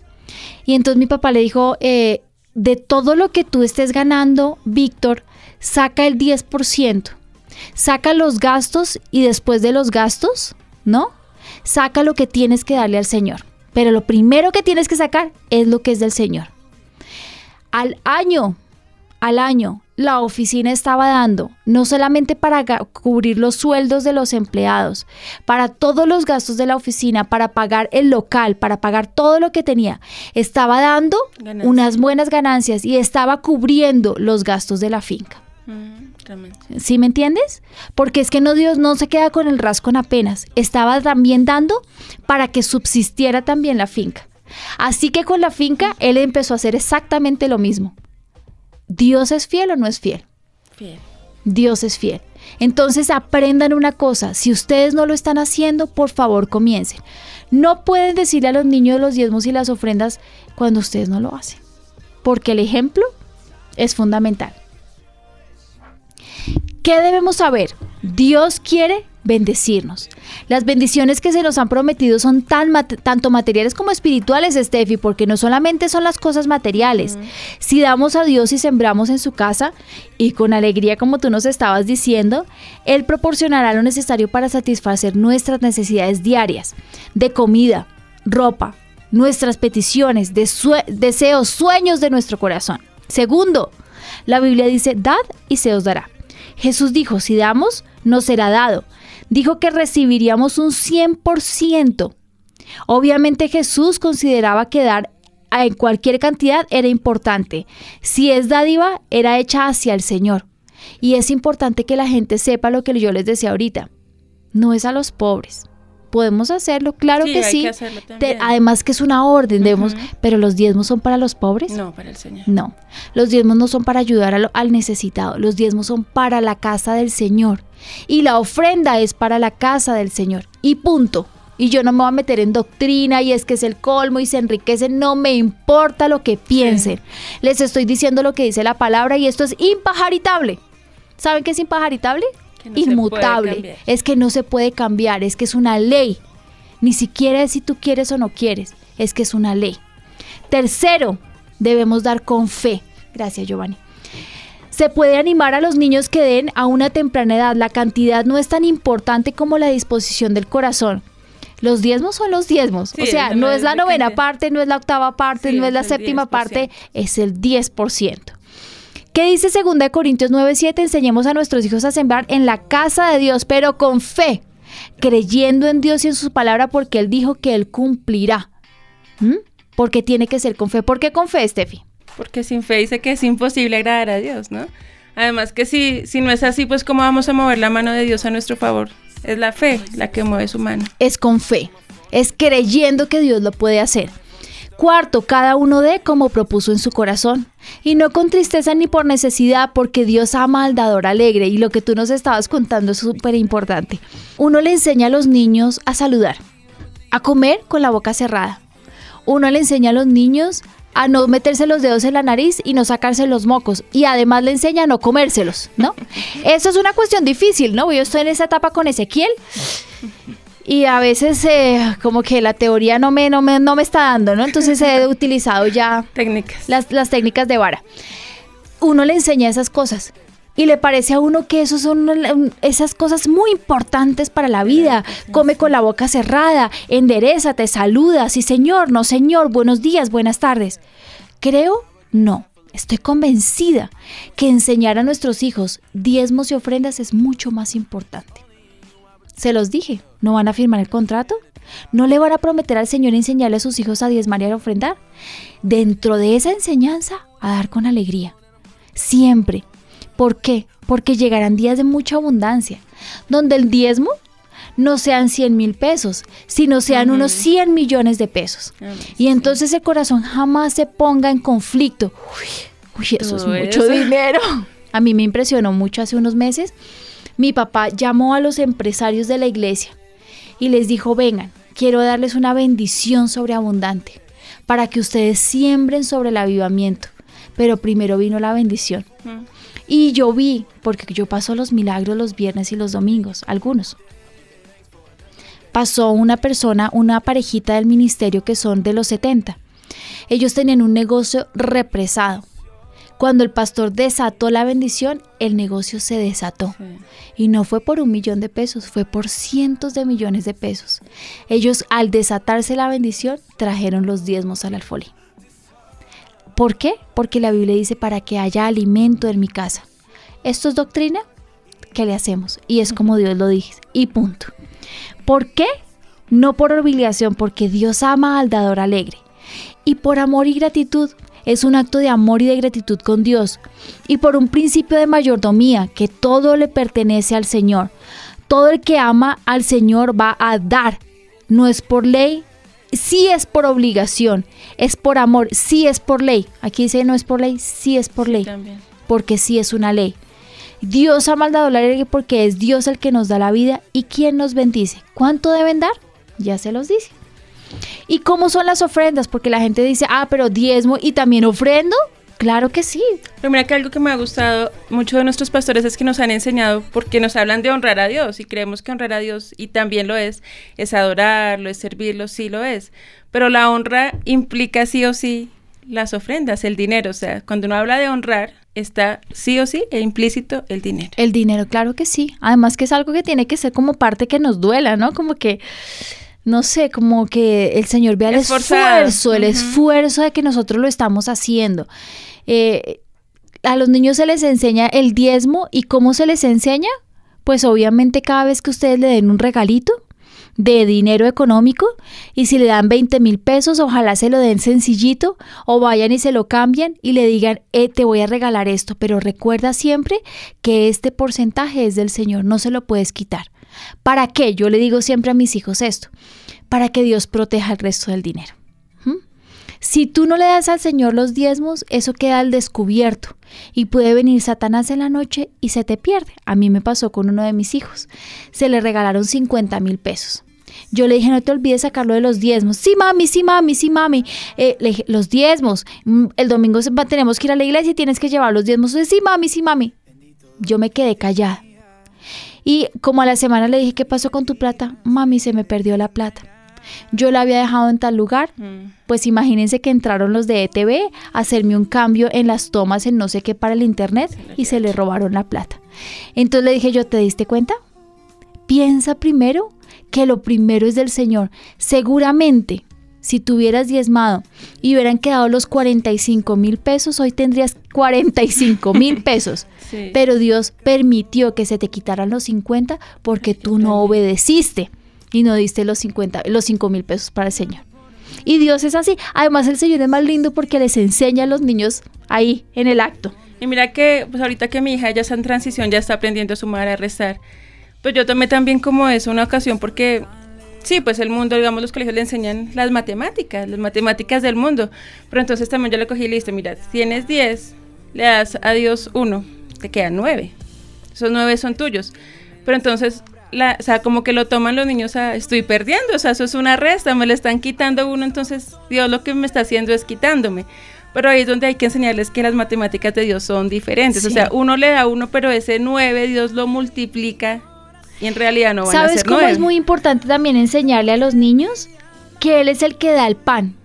Y entonces mi papá le dijo, eh, de todo lo que tú estés ganando, Víctor, saca el 10%, saca los gastos y después de los gastos, ¿no? Saca lo que tienes que darle al Señor. Pero lo primero que tienes que sacar es lo que es del Señor. Al año, al año, la oficina estaba dando, no solamente para cubrir los sueldos de los empleados, para todos los gastos de la oficina, para pagar el local, para pagar todo lo que tenía, estaba dando Ganancias. unas buenas ganancias y estaba cubriendo los gastos de la finca. Mm. ¿Sí me entiendes? Porque es que no Dios no se queda con el rascón apenas, estaba también dando para que subsistiera también la finca. Así que con la finca él empezó a hacer exactamente lo mismo. ¿Dios es fiel o no es fiel? Fiel. Dios es fiel. Entonces aprendan una cosa, si ustedes no lo están haciendo, por favor comiencen. No pueden decirle a los niños los diezmos y las ofrendas cuando ustedes no lo hacen, porque el ejemplo es fundamental. ¿Qué debemos saber? Dios quiere bendecirnos. Las bendiciones que se nos han prometido son tan tanto materiales como espirituales, Steffi, porque no solamente son las cosas materiales. Si damos a Dios y sembramos en su casa y con alegría, como tú nos estabas diciendo, Él proporcionará lo necesario para satisfacer nuestras necesidades diarias de comida, ropa, nuestras peticiones, deseos, sueños de nuestro corazón. Segundo, la Biblia dice, dad y se os dará. Jesús dijo, si damos, nos será dado. Dijo que recibiríamos un 100%. Obviamente Jesús consideraba que dar en cualquier cantidad era importante. Si es dádiva, era hecha hacia el Señor. Y es importante que la gente sepa lo que yo les decía ahorita. No es a los pobres, podemos hacerlo, claro que sí. además que es una orden, debemos, pero los diezmos son para los pobres. No, para el Señor. No, los diezmos no son para ayudar al necesitado, los diezmos son para la casa del Señor. Y la ofrenda es para la casa del Señor. Y punto. Y yo no me voy a meter en doctrina y es que es el colmo y se enriquecen. No me importa lo que piensen. Les estoy diciendo lo que dice la palabra y esto es impajaritable. ¿Saben qué es impajaritable? inmutable. Es que no se puede cambiar, es que es una ley. Ni siquiera es si tú quieres o no quieres, es que es una ley. Tercero, debemos dar con fe. Gracias, Giovanni. Se puede animar a los niños que den a una temprana edad. La cantidad no es tan importante como la disposición del corazón. Los diezmos son los diezmos. o sea, no es la novena parte, no es la octava parte, no es la séptima parte, es el 10%. ¿Qué dice 2 Corintios 9:7? Enseñemos a nuestros hijos a sembrar en la casa de Dios, pero con fe, creyendo en Dios y en su palabra, porque Él dijo que Él cumplirá. ¿Mm? Porque tiene que ser con fe. ¿Por qué con fe, Steffi? Porque sin fe dice que es imposible agradar a Dios, ¿no? Además que si, si no es así, pues ¿cómo vamos a mover la mano de Dios a nuestro favor? Es la fe la que mueve su mano. Es con fe, es creyendo que Dios lo puede hacer. Cuarto, cada uno dé como propuso en su corazón. Y no con tristeza ni por necesidad, porque Dios ama al dador alegre. Y lo que tú nos estabas contando es súper importante. Uno le enseña a los niños a saludar, a comer con la boca cerrada. Uno le enseña a los niños a no meterse los dedos en la nariz y no sacarse los mocos. Y además le enseña a no comérselos, ¿no? Eso es una cuestión difícil, ¿no? Yo estoy en esa etapa con Ezequiel y a veces eh, como que la teoría no me, no, me, no me está dando, ¿no? Entonces he utilizado ya técnicas. Las, las técnicas de vara. Uno le enseña esas cosas y le parece a uno que esos son esas cosas muy importantes para la vida. Come con la boca cerrada, te saluda, sí señor, no señor, buenos días, buenas tardes. Creo, no. Estoy convencida que enseñar a nuestros hijos diezmos y ofrendas es mucho más importante. Se los dije, ¿no van a firmar el contrato? ¿No le van a prometer al Señor enseñarle a sus hijos a diezmar y a ofrendar? Dentro de esa enseñanza, a dar con alegría. Siempre. ¿Por qué? Porque llegarán días de mucha abundancia, donde el diezmo no sean 100 mil pesos, sino sean unos 100 millones de pesos. y entonces el corazón jamás se ponga en conflicto. Uy, eso es mucho dinero. A mí me impresionó mucho hace unos meses mi papá llamó a los empresarios de la iglesia y les dijo, vengan, quiero darles una bendición sobreabundante para que ustedes siembren sobre el avivamiento. Pero primero vino la bendición. Y yo vi, porque yo paso los milagros los viernes y los domingos, algunos. Pasó una persona, una parejita del ministerio que son de los 70. Ellos tenían un negocio represado cuando el pastor desató la bendición, el negocio se desató. Y no fue por un millón de pesos, fue por cientos de millones de pesos. Ellos al desatarse la bendición trajeron los diezmos al alfolí. ¿Por qué? Porque la Biblia dice para que haya alimento en mi casa. ¿Esto es doctrina? ¿Qué le hacemos? Y es como Dios lo dice. Y punto. ¿Por qué? No por obligación, porque Dios ama al dador alegre. Y por amor y gratitud, es un acto de amor y de gratitud con Dios, y por un principio de mayordomía, que todo le pertenece al Señor. Todo el que ama al Señor va a dar, no es por ley, sí es por obligación, es por amor, sí es por ley. Aquí dice no es por ley, sí es por ley, porque sí es una ley. Dios ama al dador alegre porque es Dios el que nos da la vida y quien nos bendice. ¿Cuánto deben dar? Ya se los dice. ¿Y cómo son las ofrendas? Porque la gente dice, ah, pero diezmo y también ofrendo. Claro que sí. Pero mira que algo que me ha gustado mucho de nuestros pastores es que nos han enseñado, porque nos hablan de honrar a Dios y creemos que honrar a Dios, y también lo es, es adorarlo, es servirlo, sí lo es. Pero la honra implica sí o sí las ofrendas, el dinero. O sea, cuando uno habla de honrar, está sí o sí e implícito el dinero. El dinero, claro que sí. Además que es algo que tiene que ser como parte que nos duela, ¿no? Como que no sé, como que el Señor vea el esfuerzo, el esfuerzo de que nosotros lo estamos haciendo. Eh, a los niños se les enseña el diezmo y cómo se les enseña, pues obviamente cada vez que ustedes le den un regalito de dinero económico y si le dan 20 mil pesos, ojalá se lo den sencillito o vayan y se lo cambien y le digan, eh, te voy a regalar esto, pero recuerda siempre que este porcentaje es del Señor, no se lo puedes quitar. ¿Para qué? Yo le digo siempre a mis hijos esto, para que Dios proteja el resto del dinero. Si tú no le das al Señor los diezmos, eso queda al descubierto y puede venir Satanás en la noche y se te pierde. A mí me pasó con uno de mis hijos. Se le regalaron 50 mil pesos. Yo le dije, no te olvides sacarlo de los diezmos. Sí, mami, sí, mami, sí, mami. Eh, le dije, los diezmos. Mm, el domingo tenemos que ir a la iglesia y tienes que llevar los diezmos. Sí, mami, sí, mami. Yo me quedé callada. Y como a la semana le dije, ¿qué pasó con tu plata? Mami, se me perdió la plata. Yo la había dejado en tal lugar. Mm. Pues imagínense que entraron los de ETV a hacerme un cambio en las tomas en no sé qué para el internet y se le robaron la plata. Entonces le dije yo, ¿te diste cuenta? Piensa primero que lo primero es del Señor. Seguramente si tuvieras diezmado y hubieran quedado los 45 mil pesos, hoy tendrías 45 mil pesos. Pero Dios permitió que se te quitaran los 50 porque tú no obedeciste y no diste los 50, los 5 mil pesos para el Señor. Y Dios es así. Además, el Señor es más lindo porque les enseña a los niños ahí, en el acto. Y mira que, pues ahorita que mi hija ya está en transición, ya está aprendiendo a sumar, a rezar. Pues yo tomé también como eso una ocasión porque Sí, pues el mundo, digamos, los colegios le enseñan las matemáticas, las matemáticas del mundo. Pero entonces también yo le cogí listo, mira, tienes 10, le das a Dios 1, te quedan 9. Esos 9 son tuyos. Pero entonces, la, o sea, como que lo toman los niños a, estoy perdiendo, o sea, eso es una resta, me le están quitando uno, entonces Dios lo que me está haciendo es quitándome. Pero ahí es donde hay que enseñarles que las matemáticas de Dios son diferentes. O sea, uno le da uno, pero ese 9 Dios lo multiplica y en realidad no van ¿Sabes a ser cómo es muy importante también enseñarle a los niños? Que Él es el que da el pan.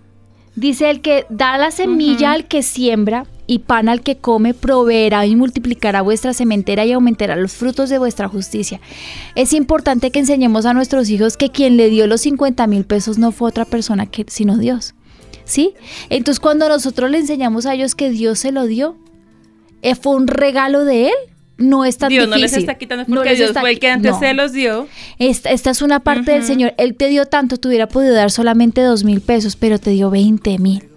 Dice el que da la semilla al que siembra y pan al que come, proveerá y multiplicará vuestra sementera y aumentará los frutos de vuestra justicia. Es importante que enseñemos a nuestros hijos que quien le dio los 50 mil pesos no fue otra persona que, sino Dios. ¿Sí? Entonces cuando nosotros le enseñamos a ellos que Dios se lo dio, eh, fue un regalo de Él, no es tan Dios difícil. no les está quitando porque Dios fue el que antes se los dio. Esta, esta es una parte del Señor. Él te dio tanto, te hubiera podido dar solamente dos mil pesos, pero te dio 20 mil.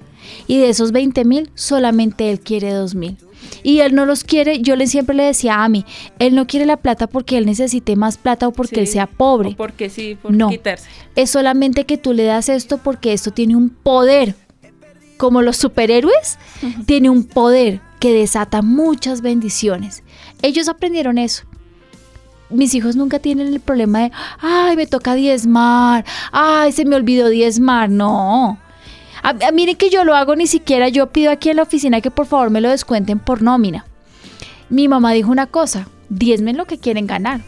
Y de esos 20 mil, solamente Él quiere dos mil. Y Él no los quiere, yo le siempre le decía a mí, Él no quiere la plata porque Él necesite más plata o porque Él sea pobre. O porque sí, por no, quitarse. es solamente que tú le das esto porque esto tiene un poder. Como los superhéroes, tiene un poder que desata muchas bendiciones. Ellos aprendieron eso. Mis hijos nunca tienen el problema de, ay, me toca diezmar, ay, se me olvidó diezmar. No. Miren que yo lo hago, ni siquiera yo pido aquí en la oficina que por favor me lo descuenten por nómina. Mi mamá dijo una cosa, diezmen lo que quieren ganar.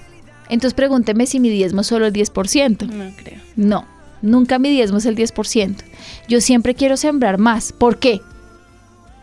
Entonces pregúnteme si mi diezmo es solo el 10%. No creo. No, nunca mi diezmo es el 10%. Yo siempre quiero sembrar más. ¿Por qué?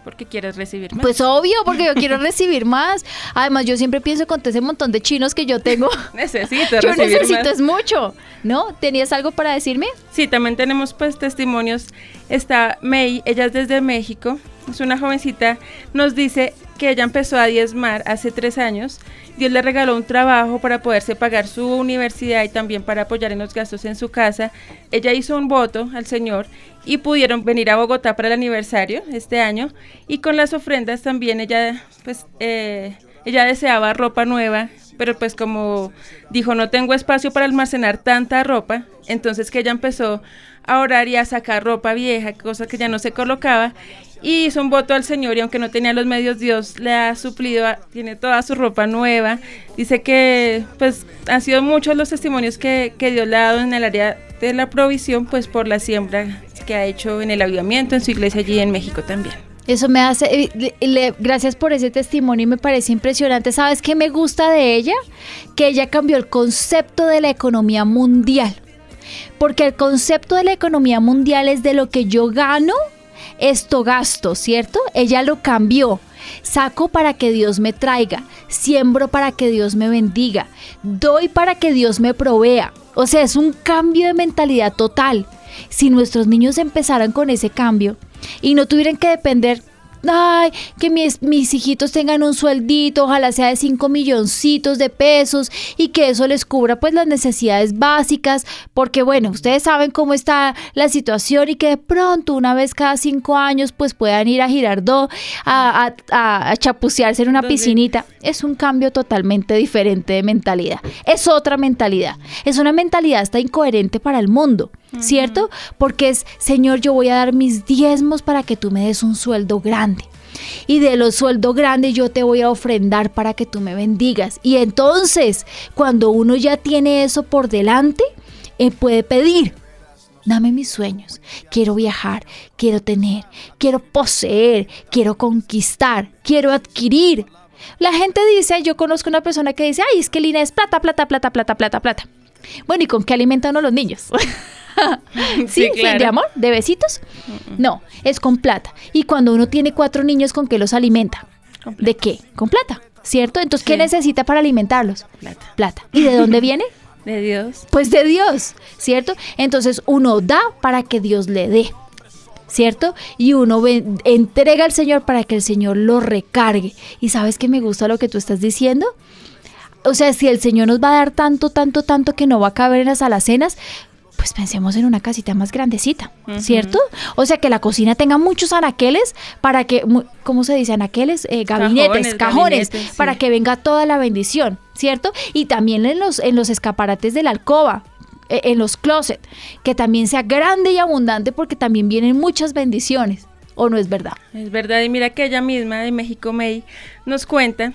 Porque quieres recibir más. Pues obvio, porque yo quiero recibir más. Además, yo siempre pienso con todo ese montón de chinos que yo tengo. necesito yo recibir necesito más. es mucho. ¿No? ¿Tenías algo para decirme? Sí, también tenemos pues testimonios. Está May, ella es desde México, es una jovencita, nos dice que ella empezó a diezmar hace tres años. Dios le regaló un trabajo para poderse pagar su universidad y también para apoyar en los gastos en su casa. Ella hizo un voto al Señor y pudieron venir a Bogotá para el aniversario este año. Y con las ofrendas también ella, pues, eh, ella deseaba ropa nueva, pero pues como dijo no tengo espacio para almacenar tanta ropa, entonces que ella empezó a orar y a sacar ropa vieja, cosa que ya no se colocaba. Y hizo un voto al Señor y aunque no tenía los medios, Dios le ha suplido, tiene toda su ropa nueva. Dice que pues han sido muchos los testimonios que, que Dios le ha dado en el área de la provisión, pues por la siembra que ha hecho en el avivamiento, en su iglesia allí en México también. Eso me hace, gracias por ese testimonio y me parece impresionante. ¿Sabes qué me gusta de ella? Que ella cambió el concepto de la economía mundial. Porque el concepto de la economía mundial es de lo que yo gano, esto gasto, ¿cierto? Ella lo cambió. Saco para que Dios me traiga, siembro para que Dios me bendiga, doy para que Dios me provea. O sea, es un cambio de mentalidad total. Si nuestros niños empezaran con ese cambio y no tuvieran que depender, ay, que mis, mis hijitos tengan un sueldito, ojalá sea de 5 milloncitos de pesos y que eso les cubra pues las necesidades básicas, porque bueno, ustedes saben cómo está la situación y que de pronto una vez cada cinco años pues puedan ir a Girardot a, a, chapucearse en una piscinita. Es un cambio totalmente diferente de mentalidad. Es otra mentalidad. Es una mentalidad hasta incoherente para el mundo, ¿cierto? Porque es, Señor, yo voy a dar mis diezmos para que tú me des un sueldo grande. Y de los sueldos grandes yo te voy a ofrendar para que tú me bendigas. Y entonces, cuando uno ya tiene eso por delante, eh, puede pedir. Dame mis sueños. Quiero viajar, quiero tener, quiero poseer, quiero conquistar, quiero adquirir. La gente dice, yo conozco una persona que dice, ay, es que Lina es plata, plata, plata, plata, plata, plata. Bueno, ¿y con qué alimentan uno los niños? ¿Sí? Sí, claro. ¿De amor? ¿De besitos? No, es con plata. Y cuando uno tiene cuatro niños, ¿con qué los alimenta? ¿De qué? Con plata, ¿cierto? Entonces, ¿qué Sí. necesita para alimentarlos? Plata. Plata. ¿Y de dónde viene? De Dios. Pues de Dios, ¿cierto? Entonces uno da para que Dios le dé, ¿cierto? Y uno ve- entrega al Señor para que el Señor lo recargue. ¿Y sabes que me gusta lo que tú estás diciendo? O sea, si el Señor nos va a dar tanto, tanto, tanto que no va a caber en las alacenas, pues pensemos en una casita más grandecita, ¿cierto? O sea, que la cocina tenga muchos anaqueles para que, ¿cómo se dice? Anaqueles, Eh, gabinetes, Cajones, cajones, gabinetes, sí. para que venga toda la bendición, ¿cierto? Y también en los, en los escaparates de la alcoba, eh, en los closets, que también sea grande y abundante porque también vienen muchas bendiciones, ¿o no es verdad? Es verdad, y mira que ella misma de México May nos cuenta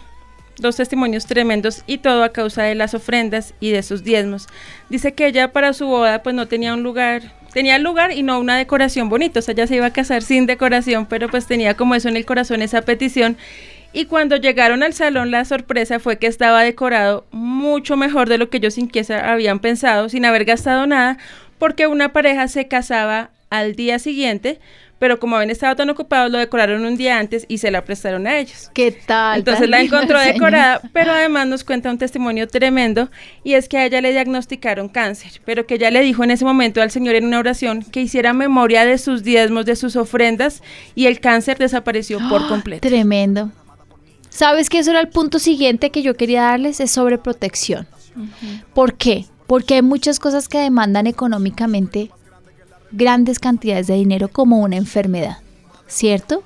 dos testimonios tremendos y todo a causa de las ofrendas y de sus diezmos. Dice que ella para su boda pues no tenía un lugar, tenía lugar y no una decoración bonita, o sea, ella se iba a casar sin decoración, pero pues tenía como eso en el corazón, esa petición. Y cuando llegaron al salón, la sorpresa fue que estaba decorado mucho mejor de lo que ellos sin quiesa habían pensado, sin haber gastado nada, porque una pareja se casaba al día siguiente, pero como habían estado tan ocupados, lo decoraron un día antes y se la prestaron a ellos. ¿Qué tal? Entonces la encontró decorada, pero además nos cuenta un testimonio tremendo y es que a ella le diagnosticaron cáncer, pero que ella le dijo en ese momento al Señor en una oración que hiciera memoria de sus diezmos, de sus ofrendas y el cáncer desapareció por completo. Tremendo. ¿Sabes que eso era el punto siguiente que yo quería darles? Es sobre protección. ¿Por qué? Porque hay muchas cosas que demandan económicamente grandes cantidades de dinero como una enfermedad, ¿cierto?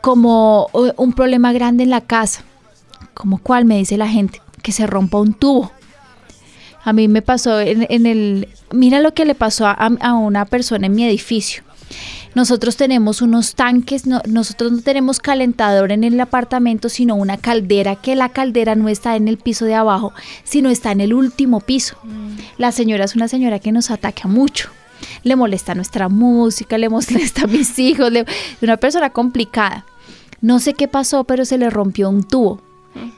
Como un problema grande en la casa, como cuál me dice la gente, que se rompa un tubo. A mí me pasó en, en el, mira lo que le pasó a, a una persona en mi edificio. Nosotros tenemos unos tanques, no- nosotros no tenemos calentador en el apartamento, sino una caldera, que la caldera no está en el piso de abajo, sino está en el último piso. La señora es una señora que nos ataca mucho. Le molesta nuestra música, le molesta a mis hijos, le- una persona complicada. No sé qué pasó, pero se le rompió un tubo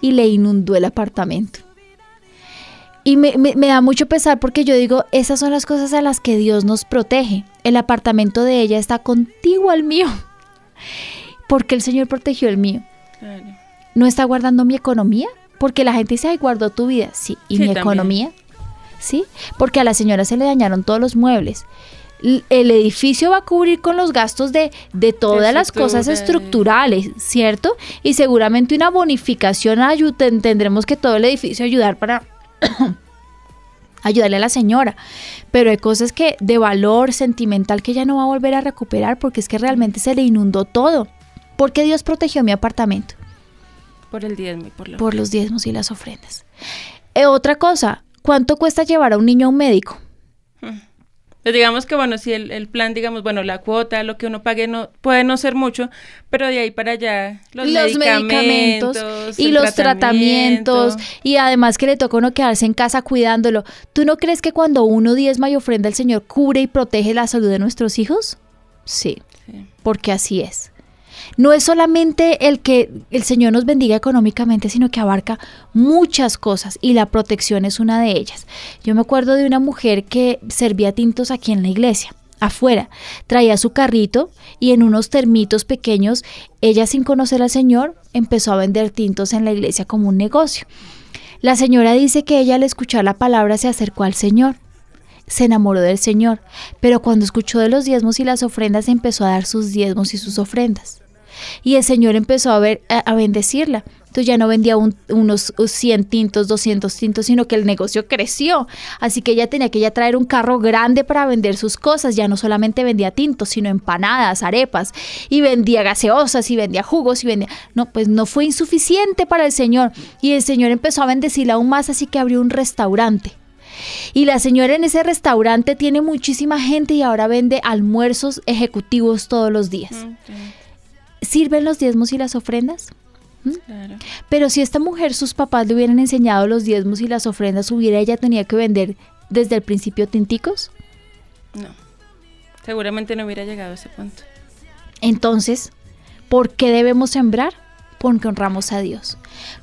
y le inundó el apartamento. Y me, me- me da mucho pesar porque yo digo, esas son las cosas a las que Dios nos protege. El apartamento de ella está contigo al mío. Porque el Señor protegió el mío. Claro. ¿No está guardando mi economía? Porque la gente dice, ay, guardó tu vida. Sí, ¿y Sí, mi también. economía? Sí, porque a la señora se le dañaron todos los muebles. El edificio va a cubrir con los gastos de, de todas las cosas estructura, estructurales, ¿cierto? Y seguramente una bonificación tendremos que todo el edificio ayudar para ayudarle a la señora. Pero hay cosas que de valor sentimental que ella no va a volver a recuperar porque es que realmente se le inundó todo. Porque Dios protegió mi apartamento Por el diezmo y por la por los diezmos y las ofrendas. Eh, otra cosa, ¿cuánto cuesta llevar a un niño a un médico? Pues digamos que, bueno, si el, el, plan, digamos, bueno, la cuota, lo que uno pague no puede no ser mucho, pero de ahí para allá los, medicamentos, y los tratamientos y además que le toca a uno quedarse en casa cuidándolo. ¿Tú no crees que cuando uno diezma y ofrenda al Señor cubre y protege la salud de nuestros hijos? sí. porque así es no es solamente el que el Señor nos bendiga económicamente, sino que abarca muchas cosas y la protección es una de ellas. Yo me acuerdo de una mujer que servía tintos aquí en la iglesia afuera. Traía su carrito y en unos termitos pequeños, ella sin conocer al Señor, empezó a vender tintos en la iglesia como un negocio. La señora dice que ella al escuchar la palabra se acercó al Señor. Se enamoró del Señor, pero cuando escuchó de los diezmos y las ofrendas empezó a dar sus diezmos y sus ofrendas. Y el Señor empezó a, ver, a, bendecirla. Entonces ya no vendía unos 100 tintos, 200 tintos, sino que el negocio creció. Así que ella tenía que ya traer un carro grande para vender sus cosas. Ya no solamente vendía tintos, sino empanadas, arepas, y vendía gaseosas, y vendía jugos, y vendía... No, pues no fue insuficiente para el Señor. Y el Señor empezó a bendecirla aún más, así que abrió un restaurante. Y la señora en ese restaurante tiene muchísima gente y ahora vende almuerzos ejecutivos todos los días. ¿Sirven los diezmos y las ofrendas? ¿Mm? Pero si esta mujer, sus papás le hubieran enseñado los diezmos y las ofrendas, ¿hubiera ella tenía que vender desde el principio tinticos? No, seguramente no hubiera llegado a ese punto. Entonces, ¿por qué debemos sembrar? Porque honramos a Dios,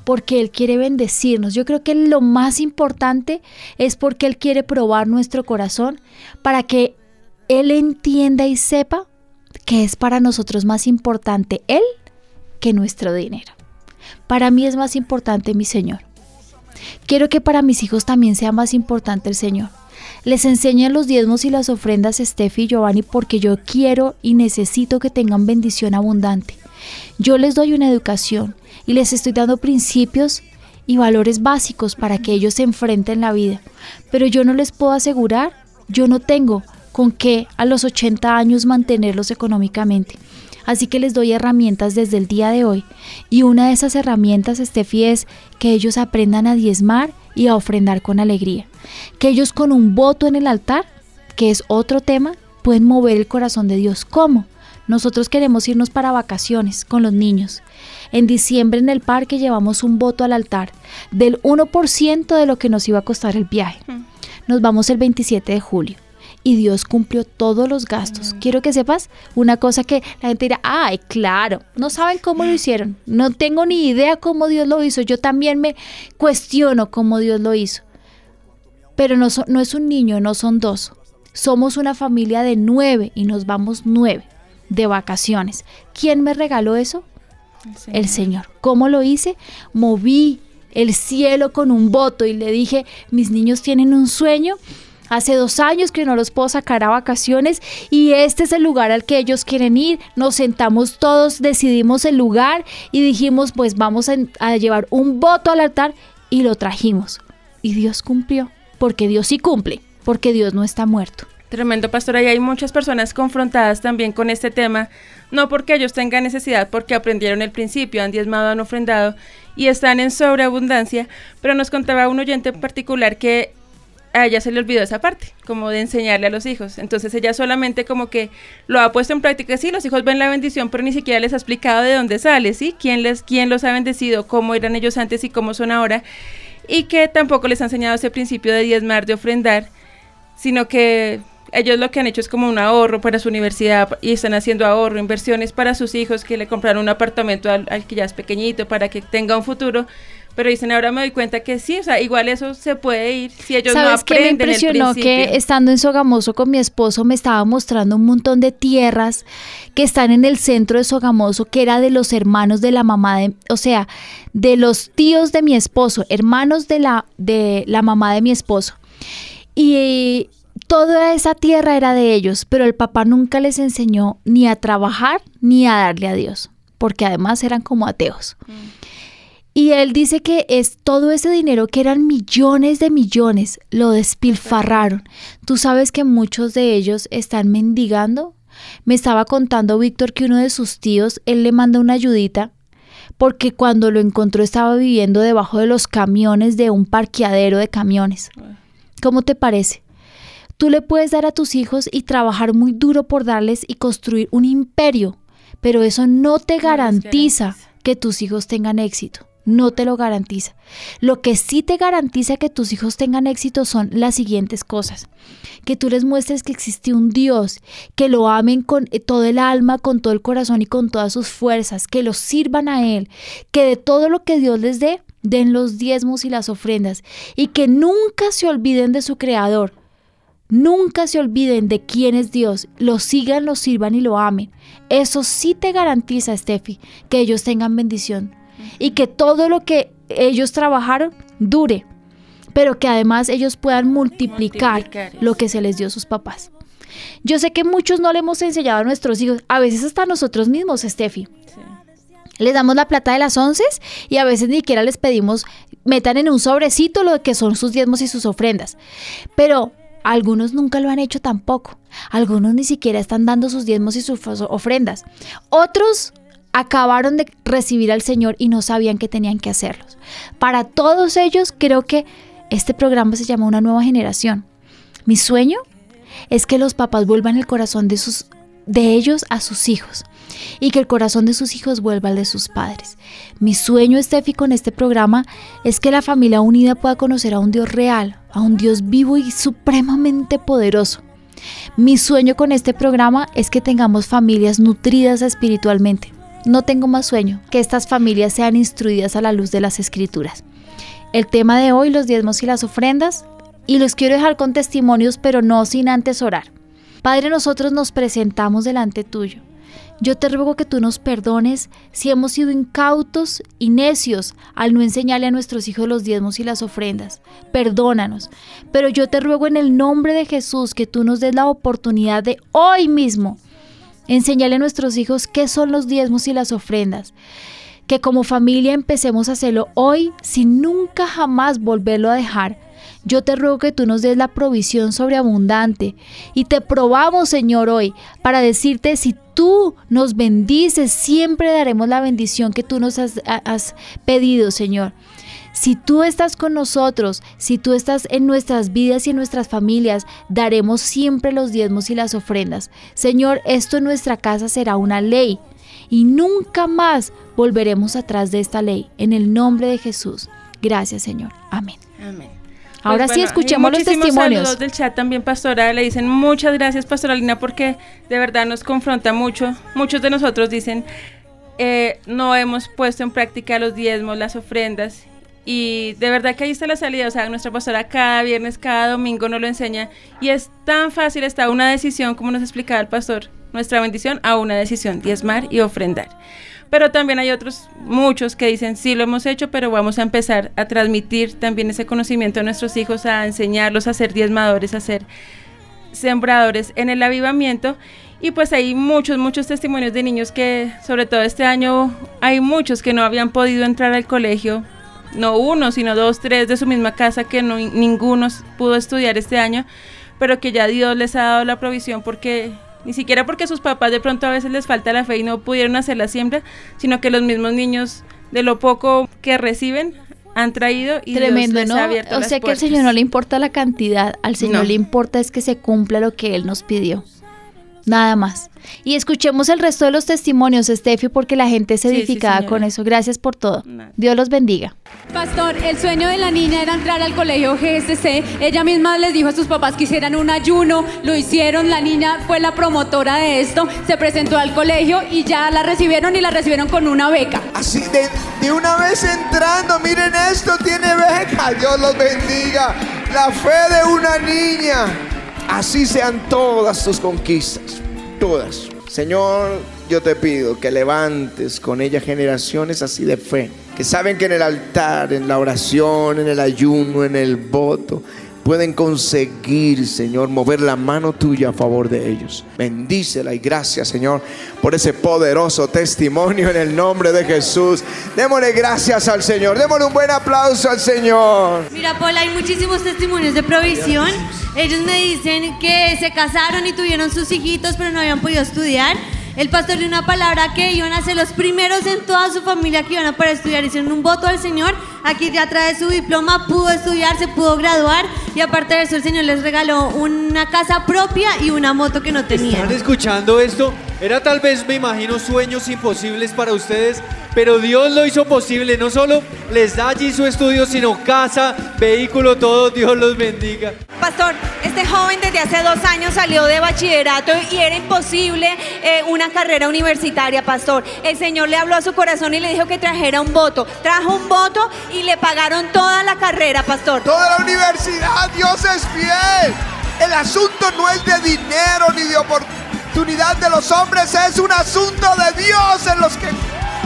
porque Él quiere bendecirnos. Yo creo que lo más importante es porque Él quiere probar nuestro corazón para que Él entienda y sepa que es para nosotros más importante Él que nuestro dinero. Para mí es más importante mi Señor. Quiero que para mis hijos también sea más importante el Señor. Les enseño los diezmos y las ofrendas Steffi y Giovanni porque yo quiero y necesito que tengan bendición abundante. Yo les doy una educación y les estoy dando principios y valores básicos para que ellos se enfrenten la vida. Pero yo no les puedo asegurar, yo no tengo con qué a los 80 años mantenerlos económicamente. Así que les doy herramientas desde el día de hoy. Y una de esas herramientas, Estefi, es que ellos aprendan a diezmar y a ofrendar con alegría. Que ellos con un voto en el altar, que es otro tema, pueden mover el corazón de Dios. ¿Cómo? Nosotros queremos irnos para vacaciones con los niños. En diciembre en el parque llevamos un voto al altar del 1% de lo que nos iba a costar el viaje. Nos vamos el 27 de julio y Dios cumplió todos los gastos. Quiero que sepas una cosa que la gente dirá, ay, claro, no saben cómo lo hicieron, no tengo ni idea cómo Dios lo hizo, yo también me cuestiono cómo Dios lo hizo. Pero no, no es un niño, no son dos. Somos una familia de nueve y nos vamos nueve de vacaciones. ¿Quién me regaló eso? El Señor. El Señor. ¿Cómo lo hice? Moví el cielo con un voto y le dije, mis niños tienen un sueño Hace dos años que no los puedo sacar a vacaciones y este es el lugar al que ellos quieren ir. Nos sentamos todos, decidimos el lugar y dijimos pues vamos a, llevar un voto al altar y lo trajimos. Y Dios cumplió, porque Dios sí cumple, porque Dios no está muerto. Tremendo, pastor. Y hay muchas personas confrontadas también con este tema, no porque ellos tengan necesidad, porque aprendieron el principio, han diezmado, han ofrendado y están en sobreabundancia, pero nos contaba un oyente en particular que a ella se le olvidó esa parte, como de enseñarle a los hijos. Entonces ella solamente como que lo ha puesto en práctica. Sí, los hijos ven la bendición, pero ni siquiera les ha explicado de dónde sale, ¿sí? ¿Quién, les, quién los ha bendecido, cómo eran ellos antes y cómo son ahora. Y que tampoco les ha enseñado ese principio de diezmar, de ofrendar, sino que ellos lo que han hecho es como un ahorro para su universidad y están haciendo ahorro, inversiones para sus hijos, que le compraron un apartamento al, al que ya es pequeñito para que tenga un futuro pero dicen, ahora me doy cuenta que sí, o sea, igual eso se puede ir si ellos no aprenden qué me impresionó que estando en Sogamoso con mi esposo me estaba mostrando un montón de tierras que están en el centro de Sogamoso, que era de los hermanos de la mamá de, o sea, de los tíos de mi esposo, hermanos de la de la mamá de mi esposo. Y toda esa tierra era de ellos, pero el papá nunca les enseñó ni a trabajar ni a darle a Dios, porque además eran como ateos. Mm. Y él dice que es todo ese dinero, que eran millones de millones, lo despilfarraron. Tú sabes que muchos de ellos están mendigando. Me estaba contando Víctor que uno de sus tíos, él le manda una ayudita porque cuando lo encontró estaba viviendo debajo de los camiones de un parqueadero de camiones. ¿Cómo te parece? Tú le puedes dar a tus hijos y trabajar muy duro por darles y construir un imperio, pero eso no te garantiza que tus hijos tengan éxito. No te lo garantiza. Lo que sí te garantiza que tus hijos tengan éxito son las siguientes cosas. Que tú les muestres que existe un Dios, que lo amen con todo el alma, con todo el corazón y con todas sus fuerzas, que los sirvan a Él, que de todo lo que Dios les dé, den los diezmos y las ofrendas y que nunca se olviden de su Creador. Nunca se olviden de quién es Dios, lo sigan, lo sirvan y lo amen. Eso sí te garantiza, Steffi, que ellos tengan bendición y que todo lo que ellos trabajaron dure, pero que además ellos puedan multiplicar, lo que se les dio a sus papás. Yo sé que muchos no le hemos enseñado a nuestros hijos, a veces hasta nosotros mismos, Steffi. Les damos la plata de las once y a veces ni siquiera les pedimos metan en un sobrecito lo que son sus diezmos y sus ofrendas. Pero algunos nunca lo han hecho tampoco. Algunos ni siquiera están dando sus diezmos y sus ofrendas. Otros acabaron de recibir al Señor y no sabían que tenían que hacerlos. Para todos ellos creo que este programa se llama Una nueva generación. Mi sueño es que los papás vuelvan el corazón de sus de ellos a sus hijos y que el corazón de sus hijos vuelva al de sus padres. Mi sueño, Steffi, con este programa es que la familia unida pueda conocer a un Dios real, a un Dios vivo y supremamente poderoso. Mi sueño con este programa es que tengamos familias nutridas espiritualmente. No tengo más sueño que estas familias sean instruidas a la luz de las escrituras. El tema de hoy, los diezmos y las ofrendas, y los quiero dejar con testimonios, pero no sin antes orar. Padre, nosotros nos presentamos delante tuyo. Yo te ruego que tú nos perdones si hemos sido incautos y necios al no enseñarle a nuestros hijos los diezmos y las ofrendas. Perdónanos. Pero yo te ruego en el nombre de Jesús que tú nos des la oportunidad de hoy mismo enseñarle a nuestros hijos qué son los diezmos y las ofrendas. Que como familia empecemos a hacerlo hoy sin nunca jamás volverlo a dejar yo te ruego que tú nos des la provisión sobreabundante y te probamos, Señor, hoy para decirte si tú nos bendices, siempre daremos la bendición que tú nos has, has pedido, Señor. Si tú estás con nosotros, si tú estás en nuestras vidas y en nuestras familias, daremos siempre los diezmos y las ofrendas. Señor, esto en nuestra casa será una ley y nunca más volveremos atrás de esta ley. En el nombre de Jesús. Gracias, Señor. Amén. Amén. Ahora Pues sí, escuchemos los testimonios. saludos del chat también, pastora. Le dicen muchas gracias, pastoralina, porque de verdad nos confronta mucho. Muchos de nosotros dicen, eh, no hemos puesto en práctica los diezmos, las ofrendas. Y de verdad que ahí está la salida. O sea, nuestra pastora cada viernes, cada domingo nos lo enseña. Y es tan fácil, está una decisión, como nos explicaba el pastor, nuestra bendición a una decisión, diezmar y ofrendar. Pero también hay otros, muchos que dicen, sí lo hemos hecho, pero vamos a empezar a transmitir también ese conocimiento a nuestros hijos, a enseñarlos a ser diezmadores, a ser sembradores en el avivamiento. Y pues hay muchos, muchos testimonios de niños que, sobre todo este año, hay muchos que no habían podido entrar al colegio, no uno, sino dos, tres de su misma casa, que no, ninguno pudo estudiar este año, pero que ya Dios les ha dado la provisión porque ni siquiera porque sus papás de pronto a veces les falta la fe y no pudieron hacer la siembra, sino que los mismos niños de lo poco que reciben han traído y Tremendo, Dios les ¿no? ha abierto o las sea que al. Señor no le importa la cantidad, al Señor No. le importa es que se cumpla lo que Él nos pidió. Nada más. Y escuchemos el resto de los testimonios, Steffi, porque la gente es Sí, sí, edificada señora. con eso. Gracias por todo. Dios los bendiga. Pastor, el sueño de la niña era entrar al colegio GSC. Ella misma les dijo a sus papás que hicieran un ayuno, lo hicieron. La niña fue la promotora de esto, se presentó al colegio y ya la recibieron y la recibieron con una beca. Así de, de una vez entrando, miren esto, tiene beca. Dios los bendiga. La fe de una niña. Así sean todas tus conquistas. Todas. Señor, yo te pido que levantes con ella generaciones así de fe. Que saben que en el altar, en la oración, en el ayuno, en el voto, pueden conseguir, Señor, mover la mano tuya a favor de ellos. Bendícela y gracias, Señor, por ese poderoso testimonio en el nombre de Jesús. Démosle gracias al Señor. Démosle un buen aplauso al Señor. Mira, Paul, hay muchísimos testimonios de provisión. Ellos me dicen que se casaron y tuvieron sus hijitos, pero no habían podido estudiar. El pastor dio una palabra que iban a ser los primeros en toda su familia que iban a para estudiar. Hicieron un voto al Señor. Aquí ya trae su diploma, pudo estudiar, se pudo graduar. Y aparte de eso, el Señor les regaló una casa propia y una moto que no tenían. ¿Están escuchando esto? Era tal vez, me imagino, sueños imposibles para ustedes, pero Dios lo hizo posible. No solo les da allí su estudio, sino casa, vehículo, todo. Dios los bendiga. Pastor, este joven desde hace dos años salió de bachillerato y era imposible eh, una carrera universitaria, pastor. El Señor le habló a su corazón y le dijo que trajera un voto. Trajo un voto y le pagaron toda la carrera, pastor. Toda la universidad, Dios es fiel. El asunto no es de dinero ni de oportunidad de los hombres, es un asunto de Dios en los que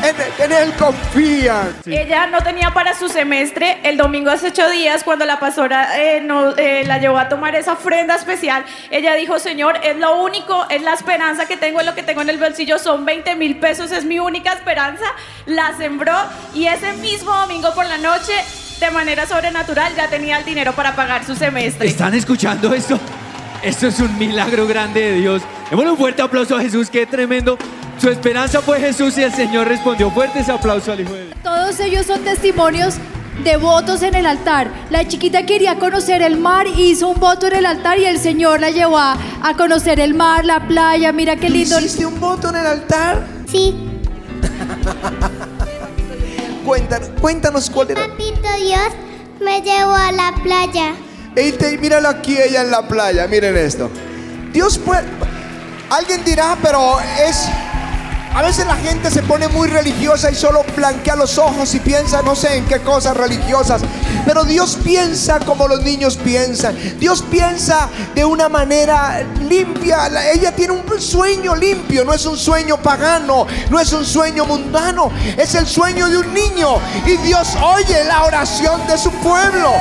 en, Él confían. Ella no tenía para su semestre. El domingo hace ocho días, cuando la pastora eh, no, eh, la llevó a tomar esa ofrenda especial, ella dijo, Señor, es lo único, es la esperanza que tengo, es lo que tengo en el bolsillo, son 20 mil pesos, es mi única esperanza. La sembró y ese mismo domingo por la noche, de manera sobrenatural, ya tenía el dinero para pagar su semestre. ¿Están escuchando esto? Esto es un milagro grande de Dios. Démosle un fuerte aplauso a Jesús, qué tremendo. Su esperanza fue Jesús y el Señor respondió. Fuerte ese aplauso al Hijo de Dios. Todos ellos son testimonios de votos en el altar. La chiquita quería conocer el mar, hizo un voto en el altar y el Señor la llevó a, conocer el mar, la playa. Mira qué lindo. ¿Hiciste un voto en el altar? Sí. cuéntanos, cuéntanos cuál era. Papito Dios me llevó a la playa. Y te, míralo aquí ella en la playa, miren esto. Dios puede... Alguien dirá, pero es a veces la gente se pone muy religiosa y solo blanquea los ojos y piensa no sé en qué cosas religiosas. Pero Dios piensa como los niños piensan. Dios piensa de una manera limpia. Ella tiene un sueño limpio, no es un sueño pagano, no es un sueño mundano, es el sueño de un niño. Y Dios oye la oración de su pueblo.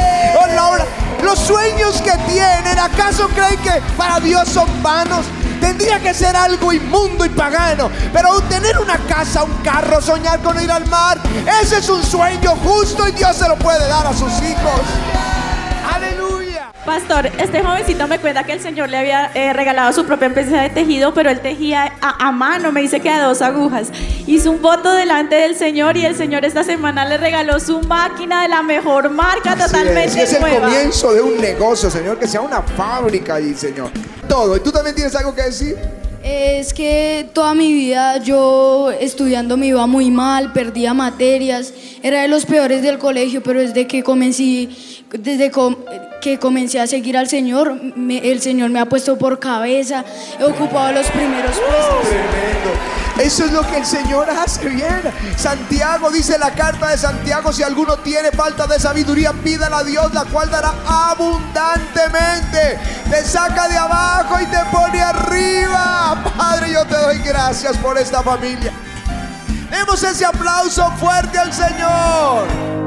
Los sueños que tienen, ¿acaso creen que para Dios son vanos? Tendría que ser algo inmundo y pagano. Pero tener una casa, un carro, soñar con ir al mar, ese es un sueño justo y Dios se lo puede dar a sus hijos. Aleluya. Pastor, este jovencito me cuenta que el Señor le había eh, regalado su propia empresa de tejido, pero él tejía a, mano, me dice que a dos agujas. Hizo un voto delante del Señor y el Señor esta semana le regaló su máquina de la mejor marca, totalmente es, es el comienzo de un negocio, Señor, que sea una fábrica allí, Señor todo. ¿Y tú también tienes algo que decir? Es que toda mi vida yo estudiando me iba muy mal, perdía materias, era de los peores del colegio, pero desde que comencé, desde que comencé a seguir al Señor, el Señor me ha puesto por cabeza, he ocupado los primeros puestos. Tremendo. Eso es lo que el Señor hace bien. Santiago dice la carta de Santiago, si alguno tiene falta de sabiduría, pídala a Dios, la cual dará abundantemente. Te saca de abajo y te pone arriba. Padre, yo te doy gracias por esta familia. Demos ese aplauso fuerte al Señor